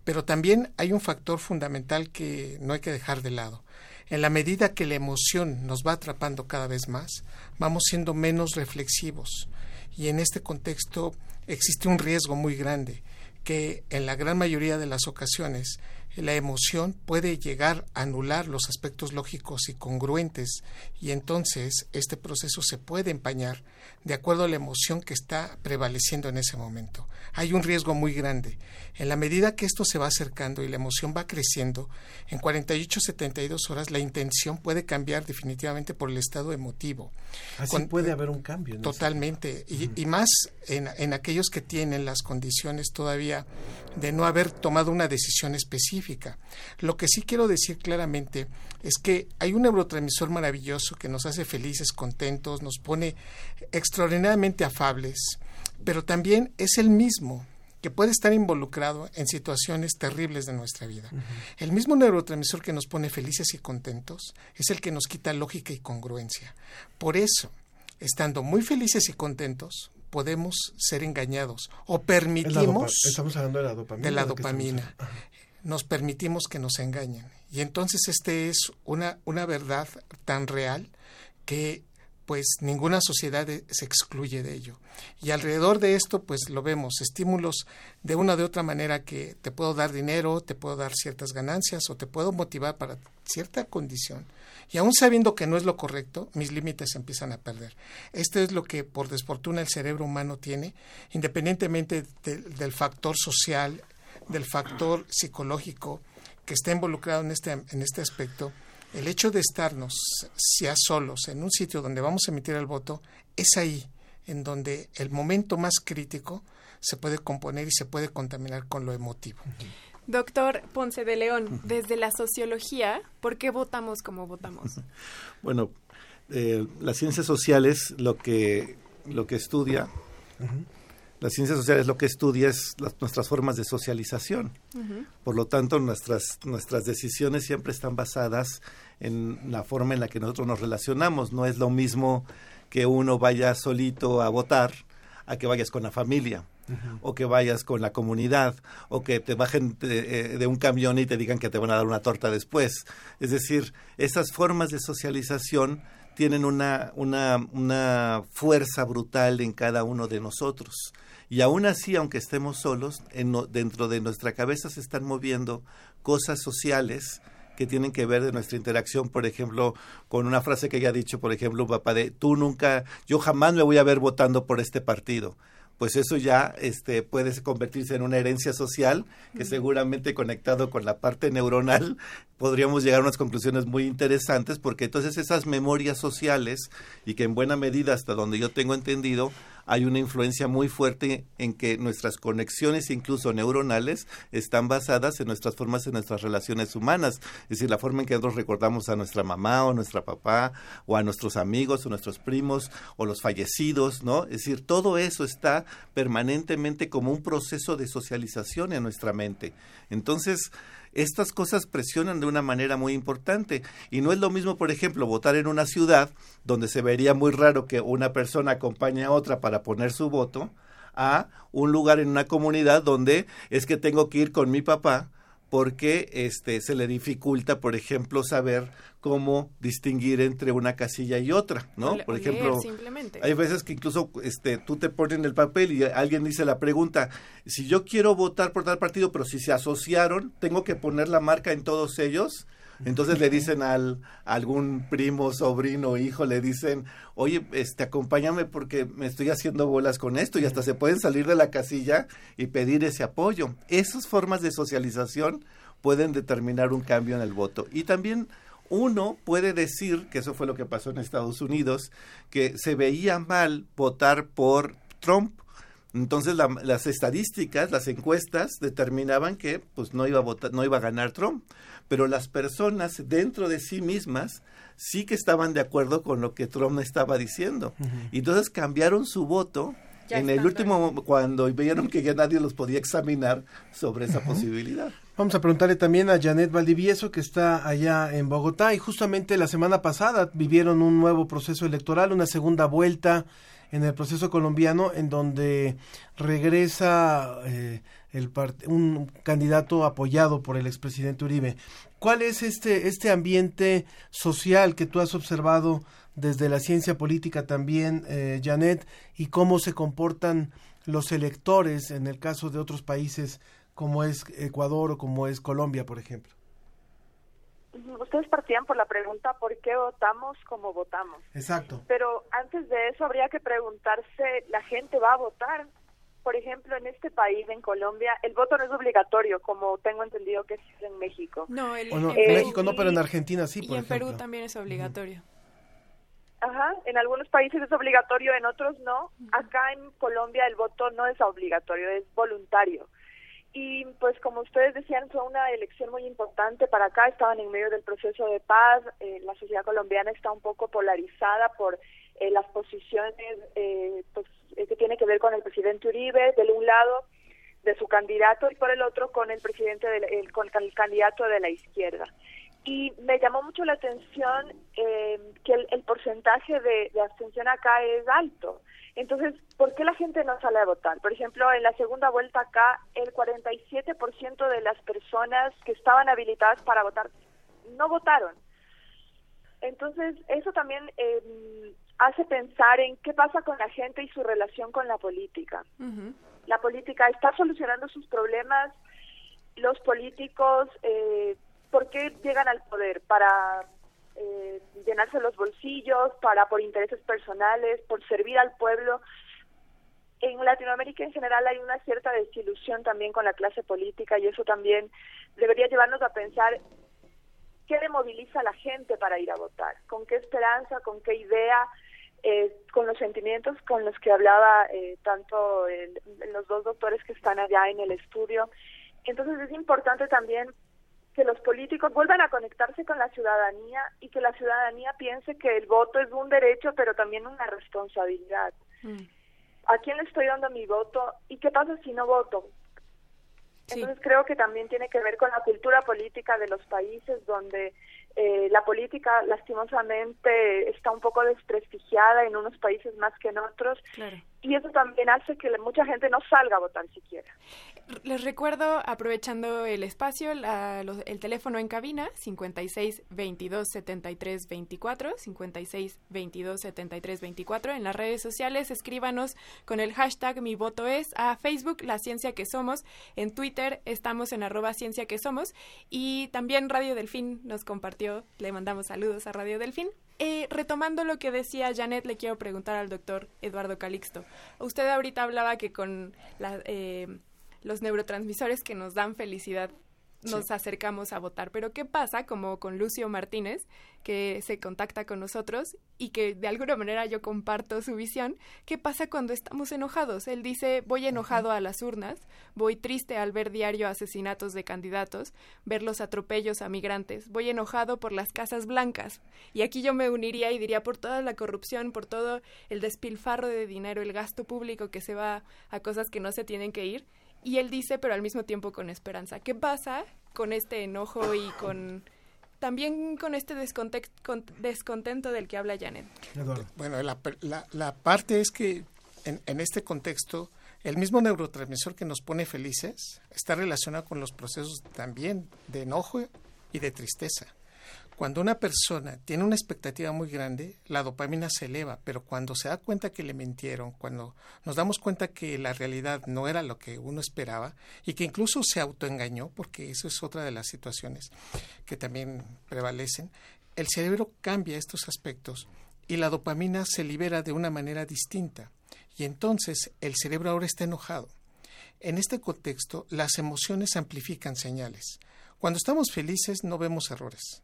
pero también hay un factor fundamental que no hay que dejar de lado. En la medida que la emoción nos va atrapando cada vez más, vamos siendo menos reflexivos y en este contexto existe un riesgo muy grande que en la gran mayoría de las ocasiones la emoción puede llegar a anular los aspectos lógicos y congruentes y entonces este proceso se puede empañar de acuerdo a la emoción que está prevaleciendo en ese momento. Hay un riesgo muy grande. En la medida que esto se va acercando y la emoción va creciendo, en 48-72 horas la intención puede cambiar definitivamente por el estado emotivo. Así puede haber un cambio. Totalmente. Y, y, más en, en aquellos que tienen las condiciones todavía de no haber tomado una decisión específica. Lo que sí quiero decir claramente es que hay un neurotransmisor maravilloso que nos hace felices, contentos, nos pone extraordinariamente afables, pero también es el mismo que puede estar involucrado en situaciones terribles de nuestra vida. El mismo neurotransmisor que nos pone felices y contentos es el que nos quita lógica y congruencia. Por eso, estando muy felices y contentos, podemos ser engañados o permitimos... Estamos hablando de la dopamina. De la dopamina. Nos permitimos que nos engañen. Y entonces este es una, una verdad tan real que pues ninguna sociedad se excluye de ello. Y alrededor de esto, pues lo vemos, estímulos de una de otra manera que te puedo dar dinero, te puedo dar ciertas ganancias o te puedo motivar para cierta condición. Y aún sabiendo que no es lo correcto, mis límites empiezan a perder. Esto es lo que por desfortuna el cerebro humano tiene, independientemente de, del factor social, del factor psicológico que está involucrado en este, en este aspecto el hecho de estarnos ya solos en un sitio donde vamos a emitir el voto es ahí en donde el momento más crítico se puede componer y se puede contaminar con lo emotivo. Doctor Ponce de León, desde la sociología, ¿por qué votamos como votamos? Bueno, eh, las ciencias sociales lo que, lo que estudia las ciencias sociales lo que estudia es nuestras formas de socialización. Por lo tanto, nuestras, nuestras decisiones siempre están basadas en la forma en la que nosotros nos relacionamos. No es lo mismo que uno vaya solito a votar a que vayas con la familia. o que vayas con la comunidad, o que te bajen de, de, un camión y te digan que te van a dar una torta después. Es decir, esas formas de socialización tienen una, una, una fuerza brutal en cada uno de nosotros. Y aún así, aunque estemos solos, en dentro de nuestra cabeza se están moviendo cosas sociales que tienen que ver de nuestra interacción, por ejemplo, con una frase que ya ha dicho, por ejemplo, papá de tú nunca, yo jamás me voy a ver votando por este partido pues eso ya este, puede convertirse en una herencia social que seguramente conectado con la parte neuronal podríamos llegar a unas conclusiones muy interesantes porque entonces esas memorias sociales y que en buena medida hasta donde yo tengo entendido hay una influencia muy fuerte en que nuestras conexiones, incluso neuronales, están basadas en nuestras formas, en nuestras relaciones humanas. Es decir, la forma en que nosotros recordamos a nuestra mamá o a nuestra papá o a nuestros amigos o nuestros primos o los fallecidos, ¿no? Es decir, todo eso está permanentemente como un proceso de socialización en nuestra mente. Entonces, estas cosas presionan de una manera muy importante. Y no es lo mismo, por ejemplo, votar en una ciudad donde se vería muy raro que una persona acompañe a otra para poner su voto, a un lugar en una comunidad donde es que tengo que ir con mi papá porque este se le dificulta, por ejemplo, saber cómo distinguir entre una casilla y otra, ¿no? Por ejemplo, simplemente. hay veces que incluso este tú te pones en el papel y alguien dice la pregunta, si yo quiero votar por tal partido, pero si se asociaron, tengo que poner la marca en todos ellos. Entonces le dicen al a algún primo, sobrino, hijo, le dicen, oye, este, acompáñame porque me estoy haciendo bolas con esto y hasta se pueden salir de la casilla y pedir ese apoyo. Esas formas de socialización pueden determinar un cambio en el voto. Y también uno puede decir, que eso fue lo que pasó en Estados Unidos, que se veía mal votar por Trump. Entonces la- las estadísticas, las encuestas determinaban que pues no iba a votar, no iba a ganar Trump, pero las personas dentro de sí mismas sí que estaban de acuerdo con lo que Trump estaba diciendo. Y entonces cambiaron su voto Ya en el último cuando vieron que ya nadie los podía examinar sobre esa posibilidad. Vamos a preguntarle también a Janet Valdivieso, que está allá en Bogotá, y justamente la semana pasada vivieron un nuevo proceso electoral, una segunda vuelta en el proceso colombiano, en donde regresa eh, el un candidato apoyado por el expresidente Uribe. ¿Cuál es este, este ambiente social que tú has observado desde la ciencia política también, eh, Janet, y cómo se comportan los electores en el caso de otros países como es Ecuador o como es Colombia, por ejemplo? Ustedes partían por la pregunta ¿por qué votamos como votamos? Exacto. Pero antes de eso habría que preguntarse, ¿la gente va a votar? Por ejemplo, en este país, en Colombia, el voto no es obligatorio, como tengo entendido que es en México. No, el, O no, en en México no, pero en Argentina sí, y por en ejemplo. Perú también es obligatorio. Ajá, en algunos países es obligatorio, en otros no. Acá en Colombia el voto no es obligatorio, es voluntario. Y pues como ustedes decían, fue una elección muy importante para acá, estaban en medio del proceso de paz, eh, la sociedad colombiana está un poco polarizada por eh, las posiciones eh, pues, eh, que tiene que ver con el presidente Uribe, del un lado de su candidato y por el otro con el presidente con el candidato de la izquierda y me llamó mucho la atención eh, que el, el porcentaje de, de abstención acá es alto. Entonces, ¿por qué la gente no sale a votar? Por ejemplo, en la segunda vuelta acá, el 47% de las personas que estaban habilitadas para votar no votaron. Entonces, eso también eh, hace pensar en qué pasa con la gente y su relación con la política. La política está solucionando sus problemas, los políticos, eh, ¿por qué llegan al poder? Para eh, llenarse los bolsillos, para por intereses personales, por servir al pueblo. En Latinoamérica en general hay una cierta desilusión también con la clase política y eso también debería llevarnos a pensar qué le moviliza a la gente para ir a votar, con qué esperanza, con qué idea, eh, con los sentimientos con los que hablaba eh, tanto el- los dos doctores que están allá en el estudio. Entonces es importante también que los políticos vuelvan a conectarse con la ciudadanía y que la ciudadanía piense que el voto es un derecho, pero también una responsabilidad. ¿A quién le estoy dando mi voto? ¿Y qué pasa si no voto? Entonces creo que también tiene que ver con la cultura política de los países donde eh, la política lastimosamente está un poco desprestigiada en unos países más que en otros Claro. Y eso también hace que mucha gente no salga a votar siquiera. Les recuerdo, aprovechando el espacio, la- los- el teléfono en cabina, 56 22 73 24, 56 22 73 24. En las redes sociales, escríbanos con el hashtag Mi Voto Es, a Facebook, La Ciencia que Somos, en Twitter estamos en arroba Ciencia que Somos, y también Radio Delfín nos compartió, le mandamos saludos a Radio Delfín. Eh, retomando lo que decía Janet, le quiero preguntar al doctor Eduardo Calixto. Usted ahorita hablaba que con la... eh, los neurotransmisores que nos dan felicidad nos Sí. acercamos a votar. Pero ¿qué pasa, como con Lucio Martínez, que se contacta con nosotros y que de alguna manera yo comparto su visión? ¿Qué pasa cuando estamos enojados? Él dice, voy enojado a las urnas, voy triste al ver diario asesinatos de candidatos, ver los atropellos a migrantes, voy enojado por las casas blancas. Y aquí yo me uniría y diría por toda la corrupción, por todo el despilfarro de dinero, el gasto público que se va a cosas que no se tienen que ir. Y él dice, pero al mismo tiempo con esperanza. ¿Qué pasa con este enojo y con también con este descontex- con- descontento del que habla Janet? Bueno, la, la parte es que en, en este contexto El mismo neurotransmisor que nos pone felices está relacionado con los procesos también de enojo y de tristeza. Cuando una persona tiene una expectativa muy grande, la dopamina se eleva, pero cuando se da cuenta que le mintieron, cuando nos damos cuenta que la realidad no era lo que uno esperaba y que incluso se autoengañó, porque eso es otra de las situaciones que también prevalecen, el cerebro cambia estos aspectos y la dopamina se libera de una manera distinta. Y entonces el cerebro ahora está enojado. En este contexto, las emociones amplifican señales. Cuando estamos felices no vemos errores,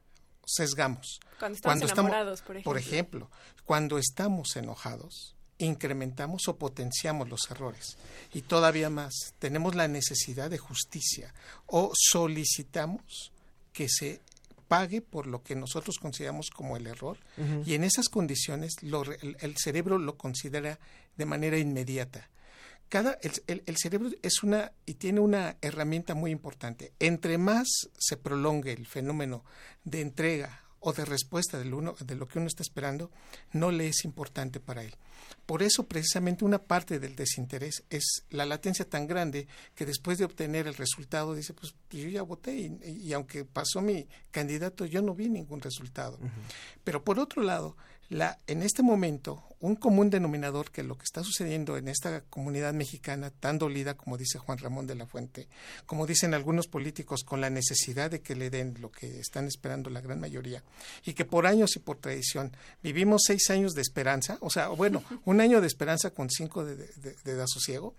sesgamos. Cuando estamos enamorados, por ejemplo. Por ejemplo, cuando estamos enojados, incrementamos o potenciamos los errores. Y todavía más, tenemos la necesidad de justicia o solicitamos que se pague por lo que nosotros consideramos como el error y en esas condiciones lo el cerebro lo considera de manera inmediata. Cada, el, el- el cerebro es una y tiene una herramienta muy importante. Entre más se prolongue el fenómeno de entrega o de respuesta de lo, uno- de lo que uno está esperando, no le es importante para él. Por eso, precisamente, una parte del desinterés es la latencia tan grande que después de obtener el resultado dice, pues yo ya voté y, y aunque pasó mi candidato, yo no vi ningún resultado. Pero por otro lado, la, en este momento, un común denominador que lo que está sucediendo en esta comunidad mexicana tan dolida, como dice Juan Ramón de la Fuente, como dicen algunos políticos, con la necesidad de que le den lo que están esperando la gran mayoría, y que por años y por tradición vivimos seis años de esperanza, o sea, bueno, un año de esperanza con cinco de, de, de- de desasosiego,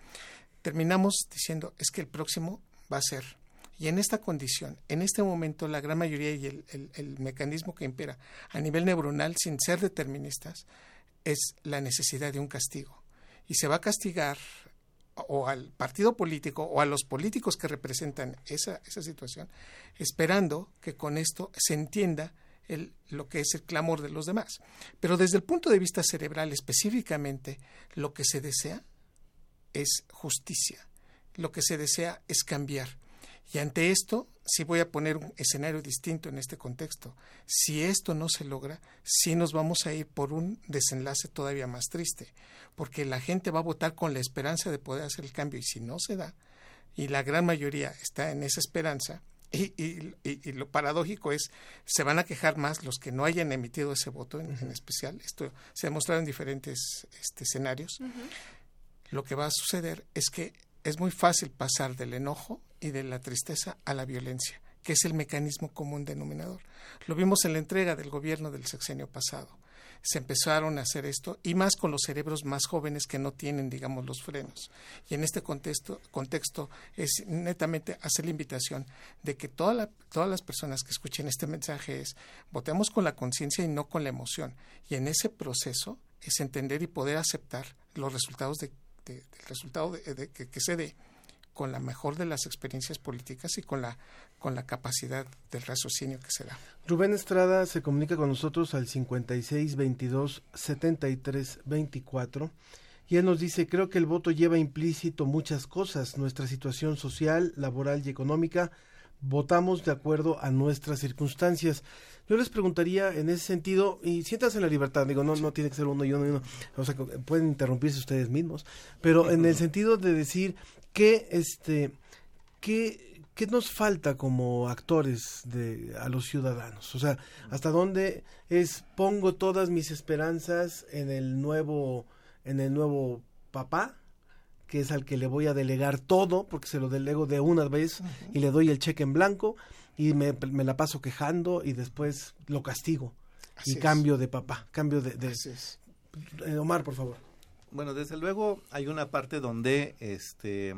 terminamos diciendo es que el próximo va a ser. Y en esta condición, en este momento, la gran mayoría y el, mecanismo que impera a nivel neuronal, sin ser deterministas, es la necesidad de un castigo. Y se va a castigar o al partido político o a los políticos que representan esa, esa situación, esperando que con esto se entienda lo que es el clamor de los demás. Pero desde el punto de vista cerebral específicamente, lo que se desea es justicia, lo que se desea es cambiar. Y ante esto, sí voy a poner un escenario distinto en este contexto. Si esto no se logra, sí nos vamos a ir por un desenlace todavía más triste, porque la gente va a votar con la esperanza de poder hacer el cambio y si no se da, y la gran mayoría está en esa esperanza, y, y- y- y lo paradójico es, se van a quejar más los que no hayan emitido ese voto en, en especial. Esto se ha demostrado en diferentes este, escenarios lo que va a suceder es que es muy fácil pasar del enojo y de la tristeza a la violencia, que es el mecanismo común denominador. Lo vimos en la entrega del gobierno del sexenio pasado. Se empezaron a hacer esto y más con los cerebros más jóvenes que no tienen, digamos, los frenos. Y en este contexto, contexto es netamente hacer la invitación de que toda la- todas las personas que escuchen este mensaje es votemos con la conciencia y no con la emoción. Y en ese proceso es entender y poder aceptar los resultados de, de- del resultado de- que se dé con la mejor de las experiencias políticas y con la con la capacidad del raciocinio que se da. Rubén Estrada se comunica con nosotros al 56 22 73 24 y él nos dice, creo que el voto lleva implícito muchas cosas, nuestra situación social, laboral y económica, votamos de acuerdo a nuestras circunstancias. Yo les preguntaría en ese sentido, y siéntanse en la libertad, digo, no, no tiene que ser uno y uno y uno, o sea, pueden interrumpirse ustedes mismos, pero en el sentido de decir que, este, ¿qué, qué nos falta como actores de, a los ciudadanos? O sea, ¿hasta dónde es pongo todas mis esperanzas en el nuevo, en el nuevo papá? Que es al que le voy a delegar todo, porque se lo delego de una vez y le doy el cheque en blanco y me, me la paso quejando y después lo castigo Así y es. cambio de papá, cambio de... de- Eh, Omar, por favor. Bueno, desde luego hay una parte donde este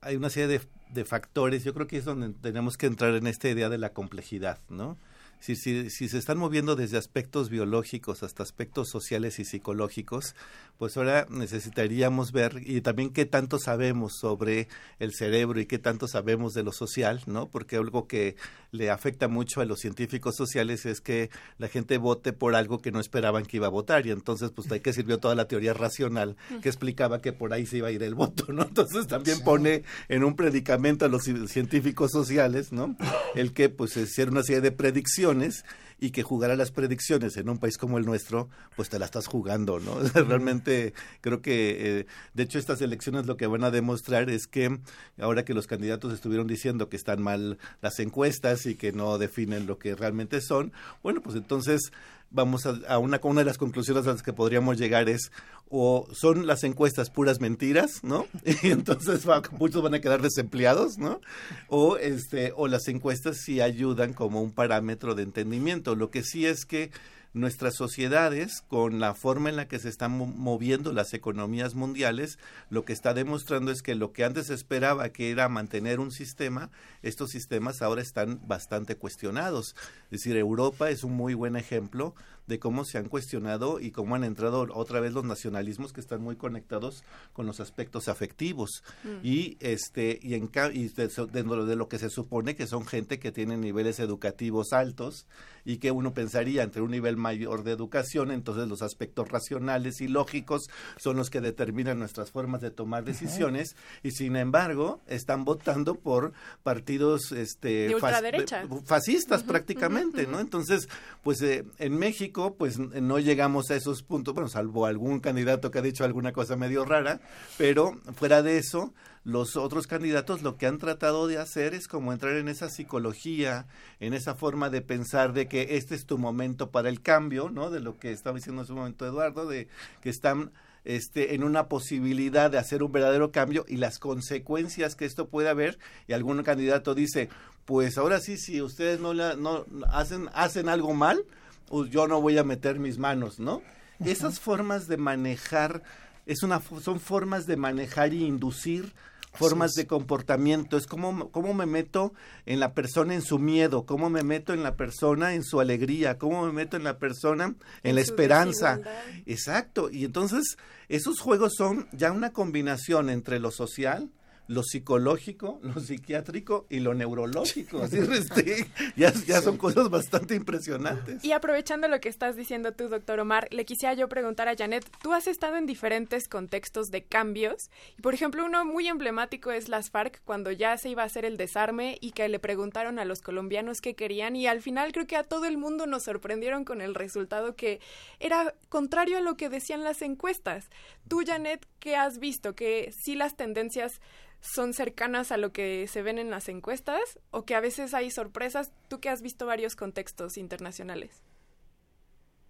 hay una serie de, de factores, yo creo que es donde tenemos que entrar en esta idea de la complejidad, ¿no? Si, si, si se están moviendo desde aspectos biológicos hasta aspectos sociales y psicológicos, pues ahora necesitaríamos ver y también qué tanto sabemos sobre el cerebro y qué tanto sabemos de lo social, ¿no? Porque algo que le afecta mucho a los científicos sociales es que la gente vote por algo que no esperaban que iba a votar y entonces pues ahí que sirvió toda la teoría racional que explicaba que por ahí se iba a ir el voto, ¿no? Entonces también pone en un predicamento a los ci- científicos sociales, ¿no? El que pues hiciera una serie de predicciones y que jugar a las predicciones en un país como el nuestro, pues te la estás jugando, ¿no? Realmente creo que, eh, de hecho, estas elecciones lo que van a demostrar es que ahora que los candidatos estuvieron diciendo que están mal las encuestas y que no definen lo que realmente son, bueno, pues entonces vamos a, una, una de las conclusiones a las que podríamos llegar es o son las encuestas puras mentiras, ¿no? Y entonces muchos van a quedar desempleados, ¿no? O este o las encuestas sí ayudan como un parámetro de entendimiento. Lo que sí es que nuestras sociedades, con la forma en la que se están moviendo las economías mundiales, lo que está demostrando es que lo que antes esperaba que era mantener un sistema, estos sistemas ahora están bastante cuestionados. Es decir, Europa es un muy buen ejemplo de cómo se han cuestionado y cómo han entrado otra vez los nacionalismos que están muy conectados con los aspectos afectivos mm. y este y en y dentro de lo que se supone que son gente que tiene niveles educativos altos y que uno pensaría entre un nivel mayor de educación, entonces los aspectos racionales y lógicos son los que determinan nuestras formas de tomar decisiones y sin embargo están votando por partidos este fascistas prácticamente, ¿no? Entonces, pues eh, en México pues no llegamos a esos puntos, bueno, salvo algún candidato que ha dicho alguna cosa medio rara, pero fuera de eso los otros candidatos lo que han tratado de hacer es como entrar en esa psicología, en esa forma de pensar de que este es tu momento para el cambio, ¿no? De lo que estaba diciendo en su momento Eduardo, de que están este, en una posibilidad de hacer un verdadero cambio y las consecuencias que esto puede haber. Y algún candidato dice, pues ahora sí, si ustedes no, la, no hacen, hacen algo mal, pues yo no voy a meter mis manos, ¿no? Esas formas de manejar, es una, son formas de manejar y inducir formas de comportamiento, es como cómo me meto en la persona en su miedo, cómo me meto en la persona en su alegría, cómo me meto en la persona en, la esperanza. Exacto, y entonces esos juegos son ya una combinación entre lo social, lo psicológico, lo psiquiátrico y lo neurológico. Este, ya, ya son cosas bastante impresionantes. Y aprovechando lo que estás diciendo tú, doctor Omar, le quisiera yo preguntar a Janet, tú has estado en diferentes contextos de cambios. Y por ejemplo, uno muy emblemático es las FARC, cuando ya se iba a hacer el desarme y que le preguntaron a los colombianos qué querían y al final creo que a todo el mundo nos sorprendieron con el resultado que era contrario a lo que decían las encuestas. Tú, Janet, ¿qué has visto? Que sí las tendencias son cercanas a lo que se ven en las encuestas o que a veces hay sorpresas? Tú que has visto varios contextos internacionales.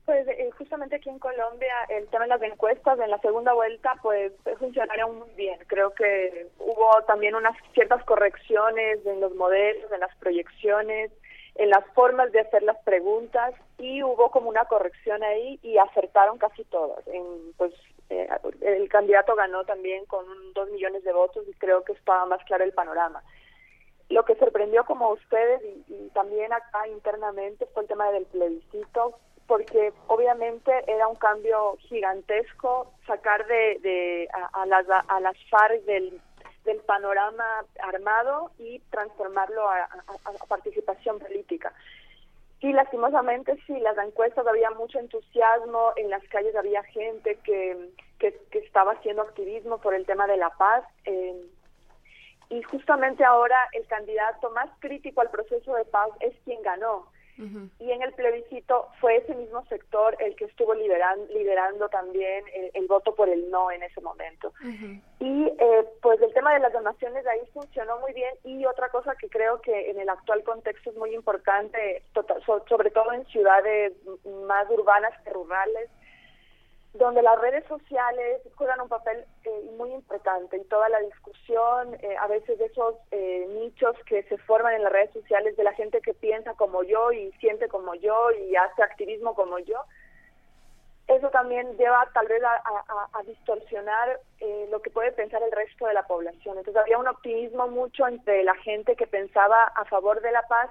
Pues eh, justamente aquí en Colombia el tema de las encuestas en la segunda vuelta pues funcionaron muy bien. Creo que hubo también unas ciertas correcciones en los modelos, en las proyecciones, en las formas de hacer las preguntas y hubo como una corrección ahí y acertaron casi todas. En, pues eh, el candidato ganó también con dos millones de votos y creo que estaba más claro el panorama. Lo que sorprendió como ustedes y, también acá internamente fue el tema del plebiscito, porque obviamente era un cambio gigantesco sacar de, de a, las, a las FARC del, del panorama armado y transformarlo a participación política. Sí, lastimosamente sí, las encuestas había mucho entusiasmo, en las calles había gente que, que, estaba haciendo activismo por el tema de la paz. Eh, y justamente ahora el candidato más crítico al proceso de paz es quien ganó. Y en el plebiscito fue ese mismo sector el que estuvo liderando, liderando también el, voto por el no en ese momento. Y eh, pues el tema de las donaciones de ahí funcionó muy bien. Y otra cosa que creo que en el actual contexto es muy importante, tota-, sobre todo en ciudades más urbanas que rurales, donde las redes sociales juegan un papel eh, muy importante y toda la discusión, eh, a veces de esos eh, nichos que se forman en las redes sociales de la gente que piensa como yo y siente como yo y hace activismo como yo, eso también lleva tal vez a, a distorsionar lo que puede pensar el resto de la población. Entonces había un optimismo mucho entre la gente que pensaba a favor de la paz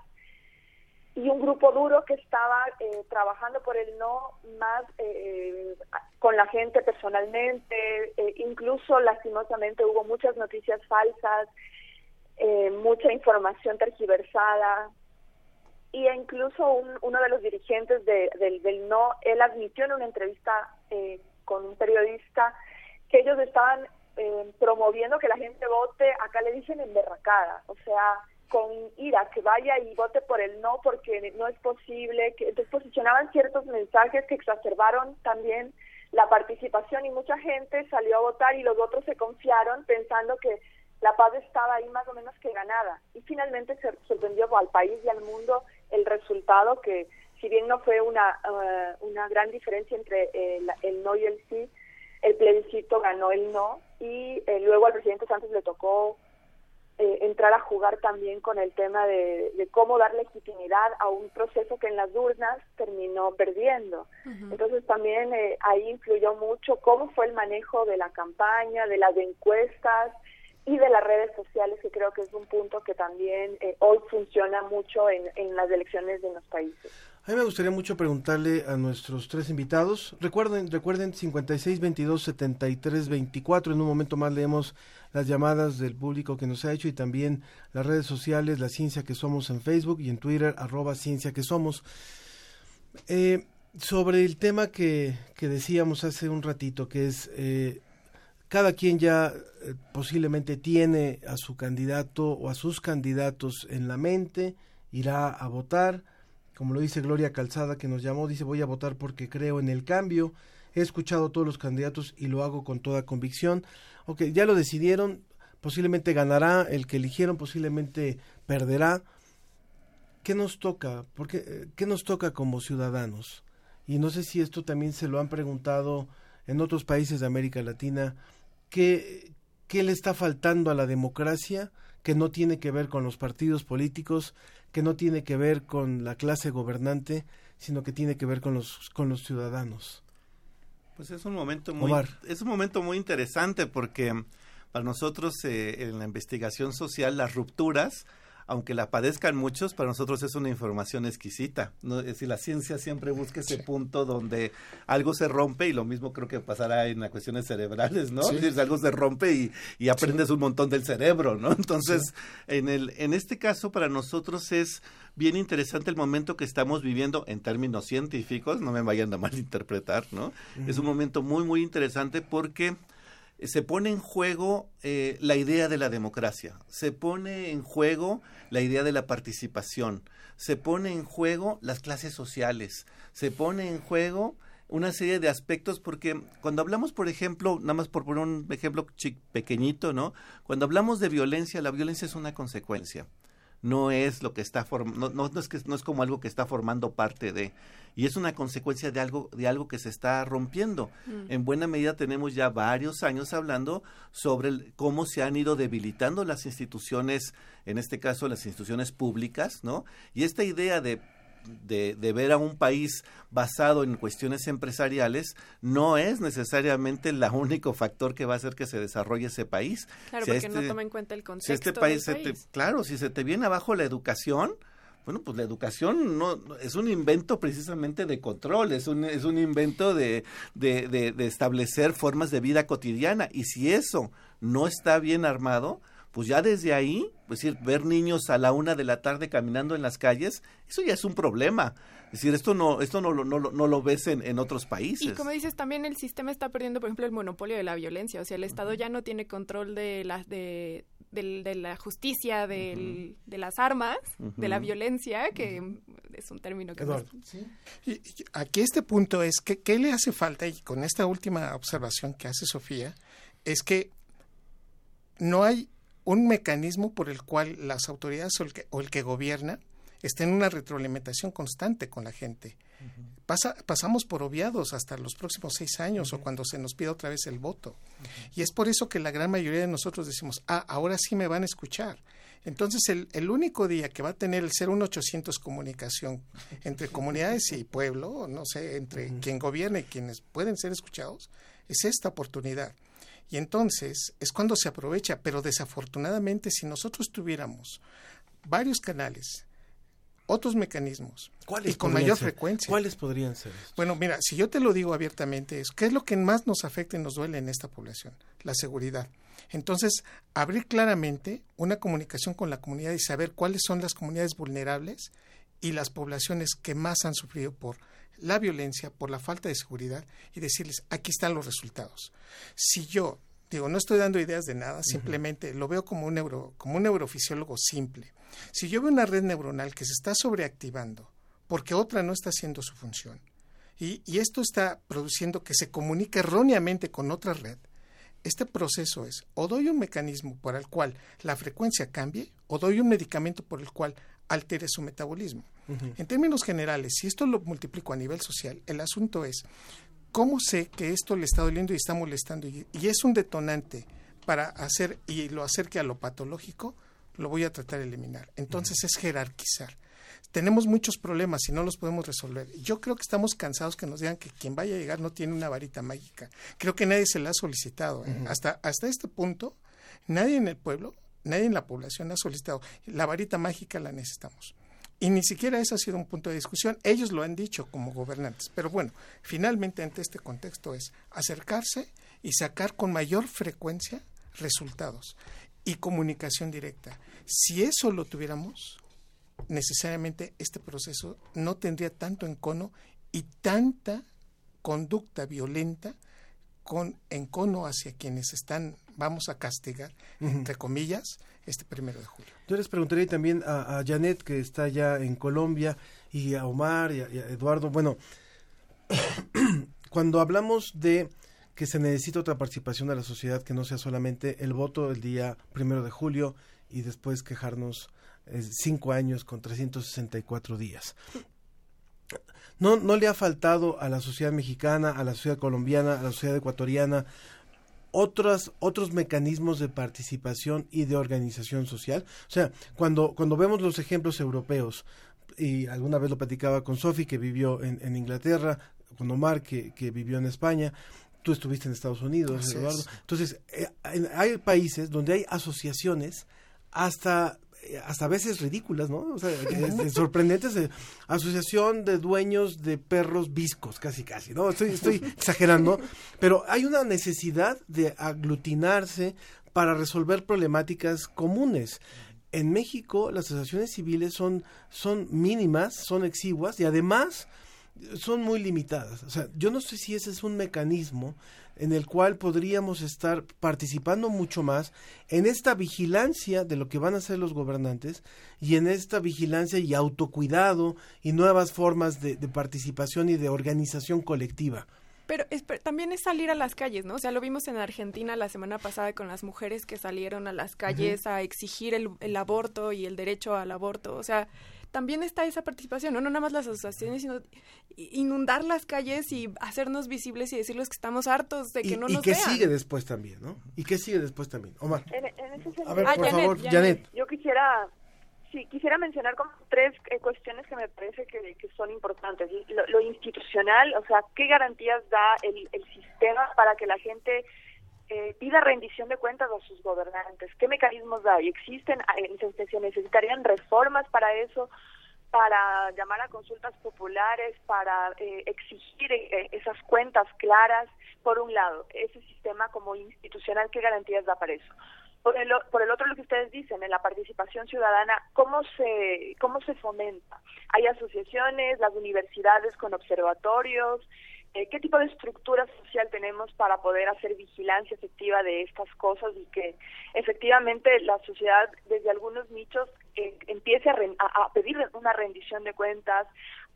y un grupo duro que estaba eh, trabajando por el no más eh, con la gente personalmente, eh, incluso lastimosamente hubo muchas noticias falsas, mucha información tergiversada, y incluso uno de los dirigentes del, del no, él admitió en una entrevista con un periodista que ellos estaban promoviendo que la gente vote, acá le dicen emberracada, o sea, con ira que vaya y vote por el no porque no es posible, que entonces posicionaban ciertos mensajes que exacerbaron también la participación y mucha gente salió a votar y los otros se confiaron pensando que la paz estaba ahí más o menos que ganada. Y finalmente se sorprendió al país y al mundo el resultado que si bien no fue una, eh, una gran diferencia entre el, el no y el sí, el plebiscito ganó el no y eh, luego al presidente Santos le tocó eh, entrar a jugar también con el tema de, de, cómo dar legitimidad a un proceso que en las urnas terminó perdiendo. Entonces también eh, ahí influyó mucho cómo fue el manejo de la campaña, de las encuestas y de las redes sociales, que creo que es un punto que también eh, hoy funciona mucho en, en las elecciones de los países. A mí me gustaría mucho preguntarle a nuestros tres invitados. Recuerden, recuerden 56 22 73 24. En un momento más leemos las llamadas del público que nos ha hecho y también las redes sociales, la ciencia que somos en Facebook y en Twitter, arroba ciencia que somos. Eh, sobre el tema que, que, decíamos hace un ratito, que es eh, cada quien ya eh, posiblemente tiene a su candidato o a sus candidatos en la mente, irá a votar como lo dice Gloria Calzada que nos llamó, dice voy a votar porque creo en el cambio, he escuchado a todos los candidatos y lo hago con toda convicción. Ok, ya lo decidieron, posiblemente ganará, el que eligieron posiblemente perderá. ¿Qué nos toca? Porque, ¿Qué nos toca como ciudadanos? Y no sé si esto también se lo han preguntado en otros países de América Latina. ¿Qué, qué le está faltando a la democracia que no tiene que ver con los partidos políticos, que no tiene que ver con la clase gobernante, sino que tiene que ver con los con los ciudadanos. Pues es un momento muy es un momento muy interesante porque para nosotros eh, en la investigación social las rupturas aunque la padezcan muchos, para nosotros es una información exquisita. ¿no? Es decir, la ciencia siempre busca ese punto donde algo se rompe y lo mismo creo que pasará en las cuestiones cerebrales, ¿no? Es decir, algo se rompe y, y aprendes un montón del cerebro, ¿no? Entonces, en, el, en este caso para nosotros es bien interesante el momento que estamos viviendo en términos científicos, no me vayan a malinterpretar, ¿no? Es un momento muy, muy interesante porque se pone en juego eh, la idea de la democracia, se pone en juego la idea de la participación, se pone en juego las clases sociales, se pone en juego una serie de aspectos porque cuando hablamos, por ejemplo, nada más por poner un ejemplo pequeñito, ¿no? Cuando hablamos de violencia, la violencia es una consecuencia no es lo que está no, no, es que no es como algo que está formando parte de y es una consecuencia de algo de algo que se está rompiendo mm. en buena medida tenemos ya varios años hablando sobre cómo se han ido debilitando las instituciones en este caso las instituciones públicas no y esta idea de de, de, ver a un país basado en cuestiones empresariales no es necesariamente el único factor que va a hacer que se desarrolle ese país. Claro, porque no este toma en cuenta el contexto. Si este país, claro, si se te viene abajo la educación, bueno, pues la educación no es un invento precisamente de control, es un, es un invento de, de, de, de establecer formas de vida cotidiana. Y si eso no está bien armado, pues ya desde ahí, pues decir, ver niños a la una de la tarde caminando en las calles, eso ya es un problema. Es decir, esto no, esto no, no, no, no lo ves en, en, otros países. Y como dices, también el sistema está perdiendo, por ejemplo, el monopolio de la violencia. O sea, el Estado ya no tiene control de la, de, de, la justicia, del, de las armas, de la violencia, que es un término que... ¿sí? y, aquí este punto es que, ¿qué le hace falta? Y con esta última observación que hace Sofía, es que no hay un mecanismo por el cual las autoridades o el que, o el que gobierna estén en una retroalimentación constante con la gente. Pasa, pasamos por obviados hasta los próximos seis años o cuando se nos pide otra vez el voto. Y es por eso que la gran mayoría de nosotros decimos, ah, ahora sí me van a escuchar. Entonces, el, el único día que va a tener el 01800 comunicación entre comunidades y pueblo, no sé, entre quien gobierna y quienes pueden ser escuchados, es esta oportunidad. Y entonces es cuando se aprovecha, pero desafortunadamente si nosotros tuviéramos varios canales, otros mecanismos y con mayor ser? frecuencia. ¿Cuáles podrían ser? Estos? Bueno, mira, si yo te lo digo abiertamente, es ¿qué es lo que más nos afecta y nos duele en esta población? La seguridad. Entonces, abrir claramente una comunicación con la comunidad y saber cuáles son las comunidades vulnerables y las poblaciones que más han sufrido por la violencia, por la falta de seguridad y decirles, aquí están los resultados. Si yo digo, no estoy dando ideas de nada, simplemente lo veo como un neuro, como un neurofisiólogo simple. Si yo veo una red neuronal que se está sobreactivando porque otra no está haciendo su función, y, y esto está produciendo que se comunique erróneamente con otra red, este proceso es o doy un mecanismo por el cual la frecuencia cambie o doy un medicamento por el cual altere su metabolismo. En términos generales, si esto lo multiplico a nivel social, el asunto es cómo sé que esto le está doliendo y está molestando y, y es un detonante para hacer y lo acerque a lo patológico, lo voy a tratar de eliminar. Entonces es jerarquizar. Tenemos muchos problemas y no los podemos resolver. Yo creo que estamos cansados que nos digan que quien vaya a llegar no tiene una varita mágica. Creo que nadie se la ha solicitado. ¿eh? hasta, hasta este punto, nadie en el pueblo, nadie en la población ha solicitado. La varita mágica la necesitamos. Y ni siquiera eso ha sido un punto de discusión. Ellos lo han dicho como gobernantes. Pero bueno, finalmente ante este contexto es acercarse y sacar con mayor frecuencia resultados y comunicación directa. Si eso lo tuviéramos, necesariamente este proceso no tendría tanto encono y tanta conducta violenta con encono hacia quienes están, vamos a castigar, entre comillas, este primero de julio. Yo les preguntaría también a, Janet, que está ya en Colombia, y a Omar y a, y a Eduardo, bueno, cuando hablamos de que se necesita otra participación de la sociedad que no sea solamente el voto el día primero de julio y después quejarnos eh, cinco años con 364 días. No, no le ha faltado a la sociedad mexicana, a la sociedad colombiana, a la sociedad ecuatoriana otros otros mecanismos de participación y de organización social. O sea, cuando cuando vemos los ejemplos europeos y alguna vez lo platicaba con Sofi que vivió en, en Inglaterra, con Omar que, que vivió en España, tú estuviste en Estados Unidos, Así Eduardo. es. Entonces, eh, hay países donde hay asociaciones hasta hasta a veces ridículas, ¿no? O sea, es- es sorprendentes. asociación de dueños de perros viscos, casi casi, ¿no? Estoy, estoy exagerando, pero hay una necesidad de aglutinarse para resolver problemáticas comunes. En México las asociaciones civiles son, son mínimas, son exiguas y además son muy limitadas. O sea, yo no sé si ese es un mecanismo en el cual podríamos estar participando mucho más en esta vigilancia de lo que van a hacer los gobernantes y en esta vigilancia y autocuidado y nuevas formas de, de participación y de organización colectiva. Pero es- también es salir a las calles, ¿no? O sea, lo vimos en Argentina la semana pasada con las mujeres que salieron a las calles a exigir el, el aborto y el derecho al aborto. O sea, también está esa participación, ¿no? No nada más las asociaciones, sino inundar las calles y hacernos visibles y decirles que estamos hartos de que y no y nos que vean. sigue después también, ¿no? Y que sigue después también. Omar. En, en ese sentido, A ver, por favor, Janet. Yo quisiera, sí, quisiera mencionar como tres eh, cuestiones que me parece que, que son importantes. Lo, lo institucional, o sea, ¿qué garantías da el, el sistema para que la gente eh, pida rendición de cuentas a sus gobernantes? ¿Qué mecanismos hay? ¿Existen? Eh, ¿Se necesitarían reformas para eso? para llamar a consultas populares, para eh, exigir eh, esas cuentas claras, por un lado, ese sistema como institucional, ¿qué garantías da para eso? Por el, por el otro, lo que ustedes dicen, en la participación ciudadana, ¿cómo se, cómo se fomenta? Hay asociaciones, las universidades con observatorios, eh, ¿qué tipo de estructura social tenemos para poder hacer vigilancia efectiva de estas cosas y que efectivamente la sociedad desde algunos nichos eh, empiece a- a pedir una rendición de cuentas,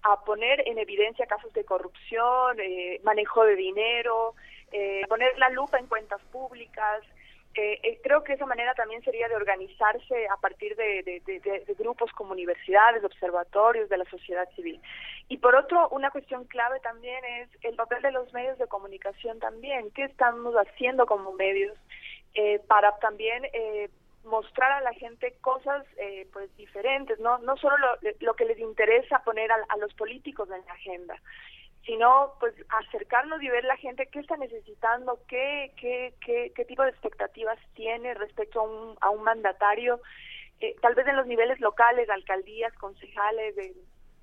a poner en evidencia casos de corrupción, eh, manejo de dinero, eh, poner la lupa en cuentas públicas. Eh, creo que esa manera también sería de organizarse a partir de, de- grupos como universidades, observatorios de la sociedad civil. Y por otro, una cuestión clave también es el papel de los medios de comunicación también. ¿Qué estamos haciendo como medios eh, para también eh, mostrar a la gente cosas eh, pues diferentes, no no solo lo, que les interesa poner a los políticos en la agenda, sino pues acercarnos y ver la gente qué está necesitando, qué qué qué, qué tipo de expectativas tiene respecto a un, a un mandatario, eh, tal vez en los niveles locales, alcaldías, concejales, de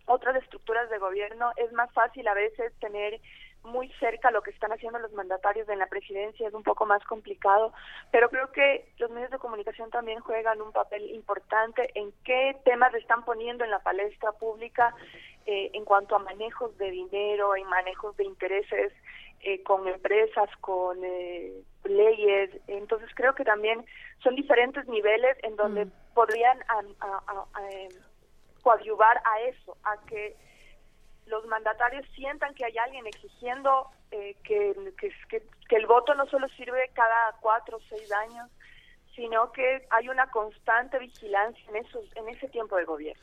otras estructuras de gobierno, es más fácil a veces tener muy cerca lo que están haciendo los mandatarios en la presidencia, es un poco más complicado, pero creo que los medios de comunicación también juegan un papel importante en qué temas están poniendo en la palestra pública eh, en cuanto a manejos de dinero, en manejos de intereses eh, con empresas, con eh, leyes, Entonces creo que también son diferentes niveles en donde podrían am- a- a- a, em, coadyuvar a eso, a que los mandatarios sientan que hay alguien exigiendo eh, que, que, que- que el voto no solo sirve cada cuatro o seis años, sino que hay una constante vigilancia en, esos, en ese tiempo de gobierno.